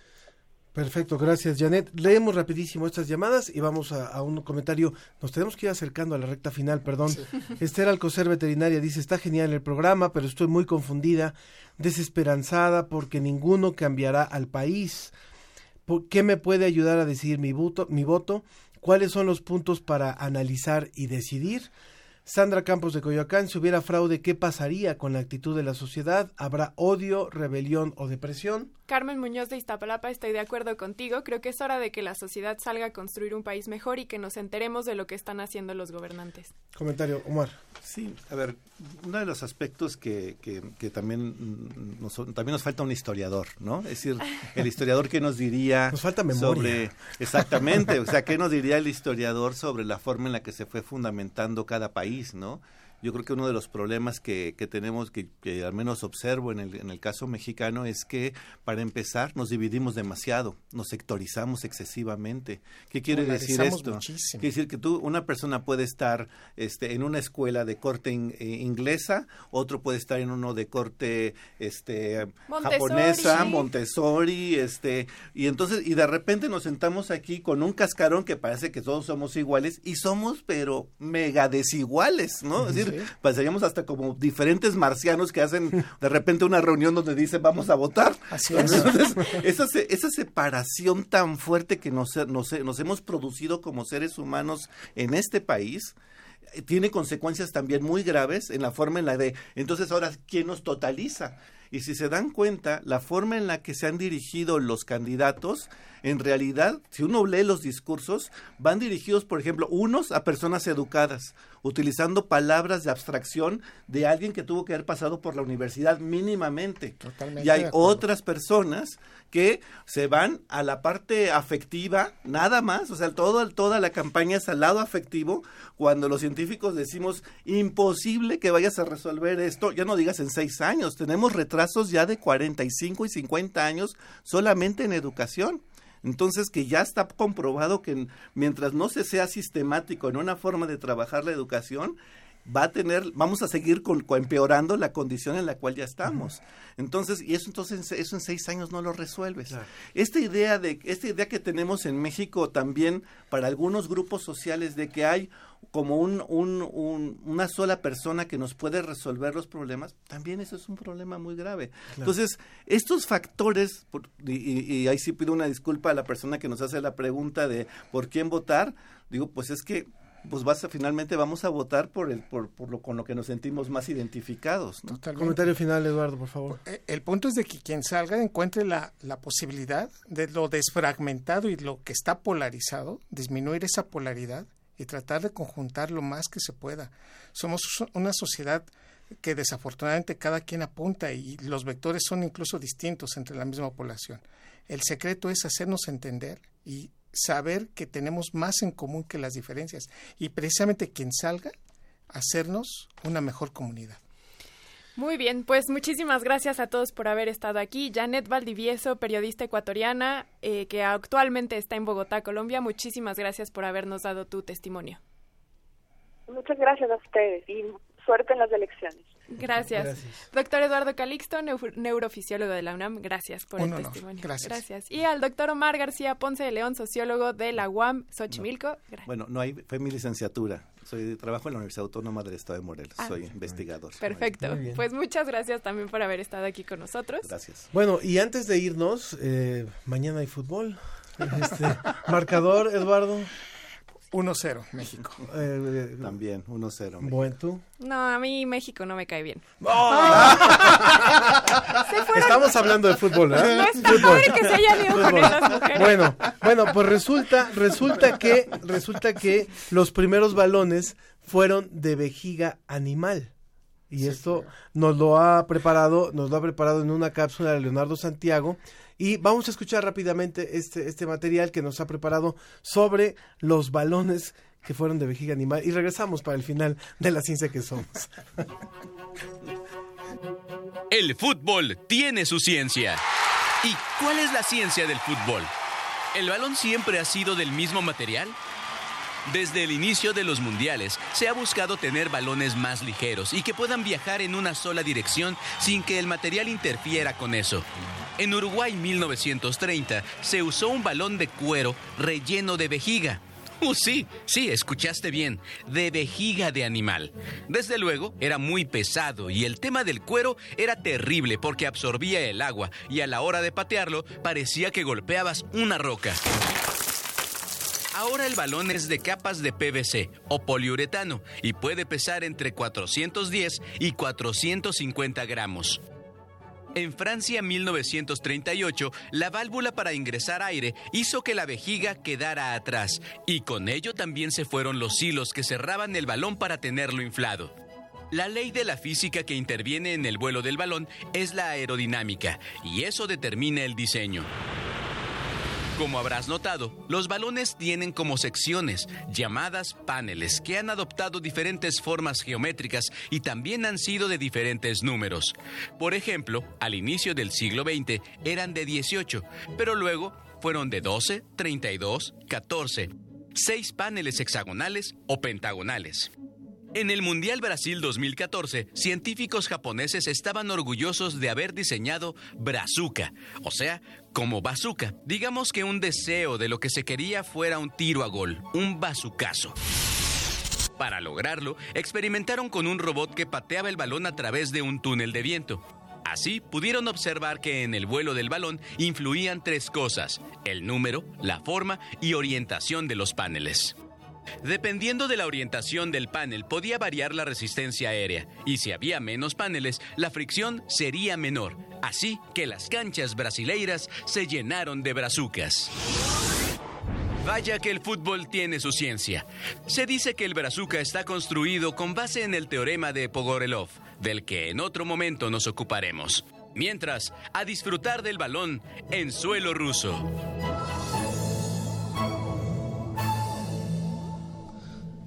Perfecto, gracias Janet. Leemos rapidísimo estas llamadas y vamos a, a un comentario. Nos tenemos que ir acercando a la recta final, perdón. Esther Alcocer Veterinaria dice, está genial el programa, pero estoy muy confundida, desesperanzada porque ninguno cambiará al país. ¿Por ¿Qué me puede ayudar a decidir mi voto? Mi voto? ¿Cuáles son los puntos para analizar y decidir? Sandra Campos de Coyoacán, si hubiera fraude, ¿qué pasaría con la actitud de la sociedad? ¿Habrá odio, rebelión o depresión? Carmen Muñoz de Iztapalapa, estoy de acuerdo contigo. Creo que es hora de que la sociedad salga a construir un país mejor y que nos enteremos de lo que están haciendo los gobernantes. Comentario, Omar. Sí, a ver, uno de los aspectos que, que, que también, nos, también nos falta un historiador, ¿no? Es decir, el historiador que nos diría Nos falta memoria. sobre, exactamente, o sea, ¿qué nos diría el historiador sobre la forma en la que se fue fundamentando cada país, ¿no? Yo creo que uno de los problemas que, que tenemos, que, que al menos observo en el, en el caso mexicano, es que para empezar nos dividimos demasiado, nos sectorizamos excesivamente. ¿Qué quiere decir esto? muchísimo. Quiere decir que tú, una persona puede estar este, en una escuela de corte in- eh, inglesa, otro puede estar en uno de corte este, Montessori. japonesa. Montessori, este, y entonces, y de repente nos sentamos aquí con un cascarón que parece que todos somos iguales, y somos, pero mega desiguales, ¿no? Es decir, pasaríamos hasta como diferentes marcianos que hacen de repente una reunión donde dicen vamos a votar. Así es. Entonces, esa, se- esa separación tan fuerte que nos, nos, nos hemos producido como seres humanos en este país eh, tiene consecuencias también muy graves en la forma en la de, entonces ahora, ¿quién nos totaliza? Y si se dan cuenta, la forma en la que se han dirigido los candidatos, en realidad, si uno lee los discursos, van dirigidos, por ejemplo, unos a personas educadas, utilizando palabras de abstracción de alguien que tuvo que haber pasado por la universidad mínimamente. Totalmente y hay otras personas que se van a la parte afectiva, nada más, o sea, todo, toda la campaña es al lado afectivo, cuando los científicos decimos imposible que vayas a resolver esto, ya no digas en seis años, tenemos retrasos ya de 45 y 50 años solamente en educación. Entonces, que ya está comprobado que en- mientras no se sea sistemático en una forma de trabajar la educación, va a tener, vamos a seguir con, empeorando la condición en la cual ya estamos. Entonces, y eso entonces eso en seis años no lo resuelves. Esta idea de, esta idea que tenemos en México también para algunos grupos sociales de que hay como un, un- un- una sola persona que nos puede resolver los problemas, también eso es un problema muy grave. Entonces, estos factores, y- y ahí sí pido una disculpa a la persona que nos hace la pregunta de por quién votar, digo, pues es que pues vas a, finalmente vamos a votar por el por, por lo con lo que nos sentimos más identificados ¿no? Totalmente. Comentario final, Eduardo, por favor. Eh, El punto es de que quien salga encuentre la, la posibilidad de lo desfragmentado y lo que está polarizado, disminuir esa polaridad y tratar de conjuntar lo más que se pueda. Somos so- una sociedad que desafortunadamente cada quien apunta y los vectores son incluso distintos entre la misma población. El secreto es hacernos entender y saber que tenemos más en común que las diferencias y precisamente quien salga, hacernos una mejor comunidad. Muy bien, pues muchísimas gracias a todos por haber estado aquí. Janet Valdivieso, periodista ecuatoriana eh, que actualmente está en Bogotá, Colombia, muchísimas gracias por habernos dado tu testimonio. Muchas gracias a ustedes y suerte en las elecciones. Gracias. Gracias. Doctor Eduardo Calixto, neu- neurofisiólogo de la UNAM, gracias por Un el honor. testimonio. Gracias. Y al doctor Omar García Ponce de León, sociólogo de la UAM Xochimilco. Gracias. Bueno, no hay, fue mi licenciatura. Soy trabajo en la Universidad Autónoma del Estado de Morelos. Ah. Soy investigador. Perfecto. Pues muchas gracias también por haber estado aquí con nosotros. Gracias. Bueno, y antes de irnos, eh, mañana hay fútbol. Este, marcador, Eduardo. 1-0 México. Eh, También, 1-0. Buen tú. No, a mí México no me cae bien. Estamos hablando de fútbol, ¿eh? No está padre que se hayan ido con Fútbol. esas mujeres. Bueno, bueno, pues resulta, resulta que, resulta que los primeros balones fueron de vejiga animal. Y esto nos lo ha preparado, nos lo ha preparado en una cápsula de Leonardo Santiago. Y vamos a escuchar rápidamente este, este material que nos ha preparado sobre los balones que fueron de vejiga animal. Y regresamos para el final de la ciencia que somos. El fútbol tiene su ciencia. ¿Y cuál es la ciencia del fútbol? ¿El balón siempre ha sido del mismo material? Desde el inicio de los mundiales se ha buscado tener balones más ligeros y que puedan viajar en una sola dirección sin que el material interfiera con eso. En Uruguay 1930 se usó un balón de cuero relleno de vejiga. Uh, sí, sí, escuchaste bien, de vejiga de animal. Desde luego, era muy pesado y el tema del cuero era terrible porque absorbía el agua y a la hora de patearlo parecía que golpeabas una roca. Ahora el balón es de capas de PVC o poliuretano y puede pesar entre 410 y 450 gramos. En Francia 1938, la válvula para ingresar aire hizo que la vejiga quedara atrás y con ello también se fueron los hilos que cerraban el balón para tenerlo inflado. La ley de la física que interviene en el vuelo del balón es la aerodinámica y eso determina el diseño. Como habrás notado, los balones tienen como secciones, llamadas paneles, que han adoptado diferentes formas geométricas y también han sido de diferentes números. Por ejemplo, al inicio del siglo XX eran de 18, pero luego fueron de 12, 32, 14, 6 paneles hexagonales o pentagonales. En el Mundial Brasil 2014, científicos japoneses estaban orgullosos de haber diseñado Brazuca, o sea, como bazooka. Digamos que un deseo de lo que se quería fuera un tiro a gol, un bazucazo. Para lograrlo, experimentaron con un robot que pateaba el balón a través de un túnel de viento. Así pudieron observar que en el vuelo del balón influían tres cosas, el número, la forma y orientación de los paneles. Dependiendo de la orientación del panel, podía variar la resistencia aérea, y si había menos paneles, la fricción sería menor. Así que las canchas brasileiras se llenaron de brazucas. Vaya que el fútbol tiene su ciencia. Se dice que el brazuca está construido con base en el teorema de Pogorelov, del que en otro momento nos ocuparemos. Mientras, a disfrutar del balón en suelo ruso.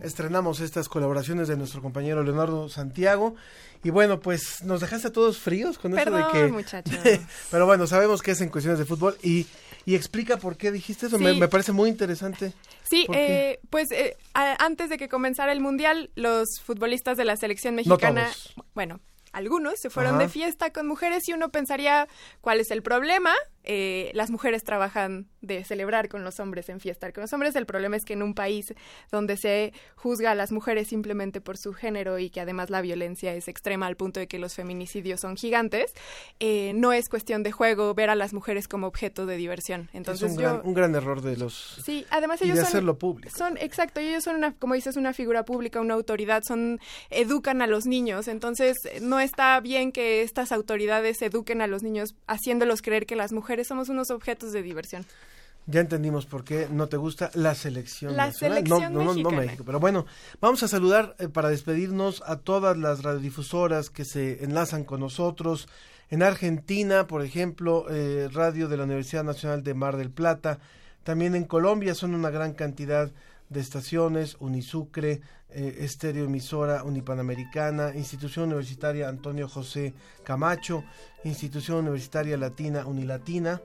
Estrenamos estas colaboraciones de nuestro compañero Leonardo Santiago. Y bueno, pues nos dejaste a todos fríos con eso de que. muchachos. pero bueno, sabemos que es en cuestiones de fútbol. Y, y explica por qué dijiste eso. Me, me, parece muy interesante. Sí, eh, pues eh, a, antes de que comenzara el mundial, los futbolistas de la selección mexicana. No bueno, algunos se fueron Ajá. de fiesta con mujeres y uno pensaría cuál es el problema. Eh, las mujeres trabajan de celebrar con los hombres en fiesta con los hombres. El problema es que en un país donde se juzga a las mujeres simplemente por su género y que además la violencia es extrema al punto de que los feminicidios son gigantes, eh, no es cuestión de juego ver a las mujeres como objeto de diversión. Entonces es un, yo, gran, un gran error de los sí, además y ellos de son, hacerlo público. Son exacto, y ellos son una, como dices, una figura pública, una autoridad, son educan a los niños. Entonces no está bien que estas autoridades eduquen a los niños haciéndolos creer que las mujeres somos unos objetos de diversión. Ya entendimos por qué no te gusta la selección la nacional. Selección no, no, no, no, México. Pero bueno, vamos a saludar eh, para despedirnos a todas las radiodifusoras que se enlazan con nosotros. En Argentina, por ejemplo, eh, Radio de la Universidad Nacional de Mar del Plata. También en Colombia son una gran cantidad de estaciones, Unisucre, eh, Emisora Unipanamericana, Institución Universitaria Antonio José Camacho, Institución Universitaria Latina Unilatina,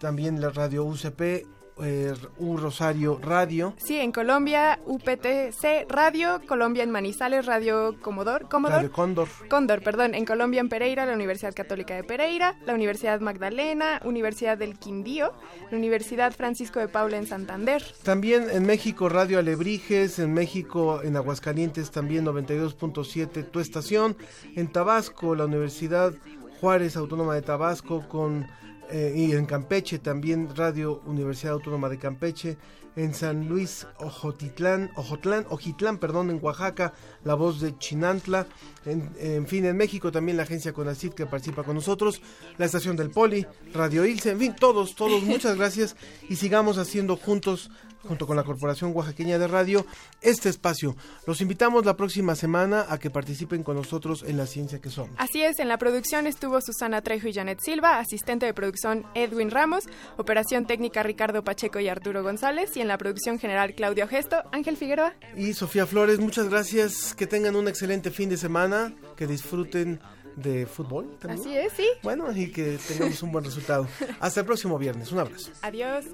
también la radio UCP, eh, U Rosario Radio. Sí, en Colombia, UPTC Radio, Colombia en Manizales, Radio Comodor, Comodor. Radio Cóndor. Cóndor, perdón, en Colombia en Pereira, la Universidad Católica de Pereira, la Universidad Magdalena, Universidad del Quindío, la Universidad Francisco de Paula en Santander. También en México, Radio Alebrijes, en México, en Aguascalientes también 92.7 tu estación, en Tabasco, la Universidad Juárez Autónoma de Tabasco con eh, y en Campeche también Radio Universidad Autónoma de Campeche, en San Luis Ojotitlán, Ojotlán, Ojitlán, perdón, en Oaxaca, la voz de Chinantla, en, en, fin, en México también la agencia Conacit que participa con nosotros, la estación del Poli, Radio Ilse, en fin, todos, todos, muchas gracias y sigamos haciendo juntos junto con la Corporación Oaxaqueña de Radio, este espacio. Los invitamos la próxima semana a que participen con nosotros en la ciencia que somos. Así es, en la producción estuvo Susana Trejo y Janet Silva, asistente de producción producción Edwin Ramos, operación técnica Ricardo Pacheco y Arturo González y en la producción general Claudio Gesto, Ángel Figueroa. Y Sofía Flores, muchas gracias, que tengan un excelente fin de semana, que disfruten de fútbol también. Así es, sí. Bueno, y que tengamos un buen resultado. Hasta el próximo viernes. Un abrazo. Adiós.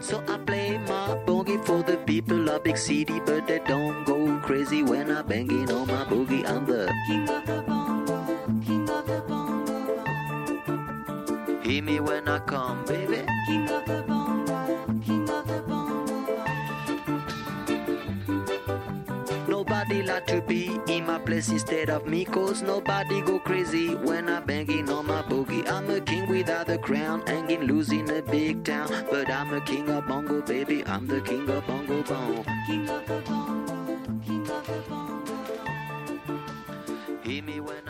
So I play my boogie for the people of big city, but they don't go crazy when I bang it on my boogie. I'm the king of the bong, king of the bong. Hear me when I come, baby. King of the bong, Nobody like to be in my place instead of me, cause nobody go crazy when I'm banging on my boogie. I'm a king without a crown, hanging loose in a big town. But I'm a king of bongo, baby. I'm the king of bongo bong. King of the bong, king of the bong. Hear me when.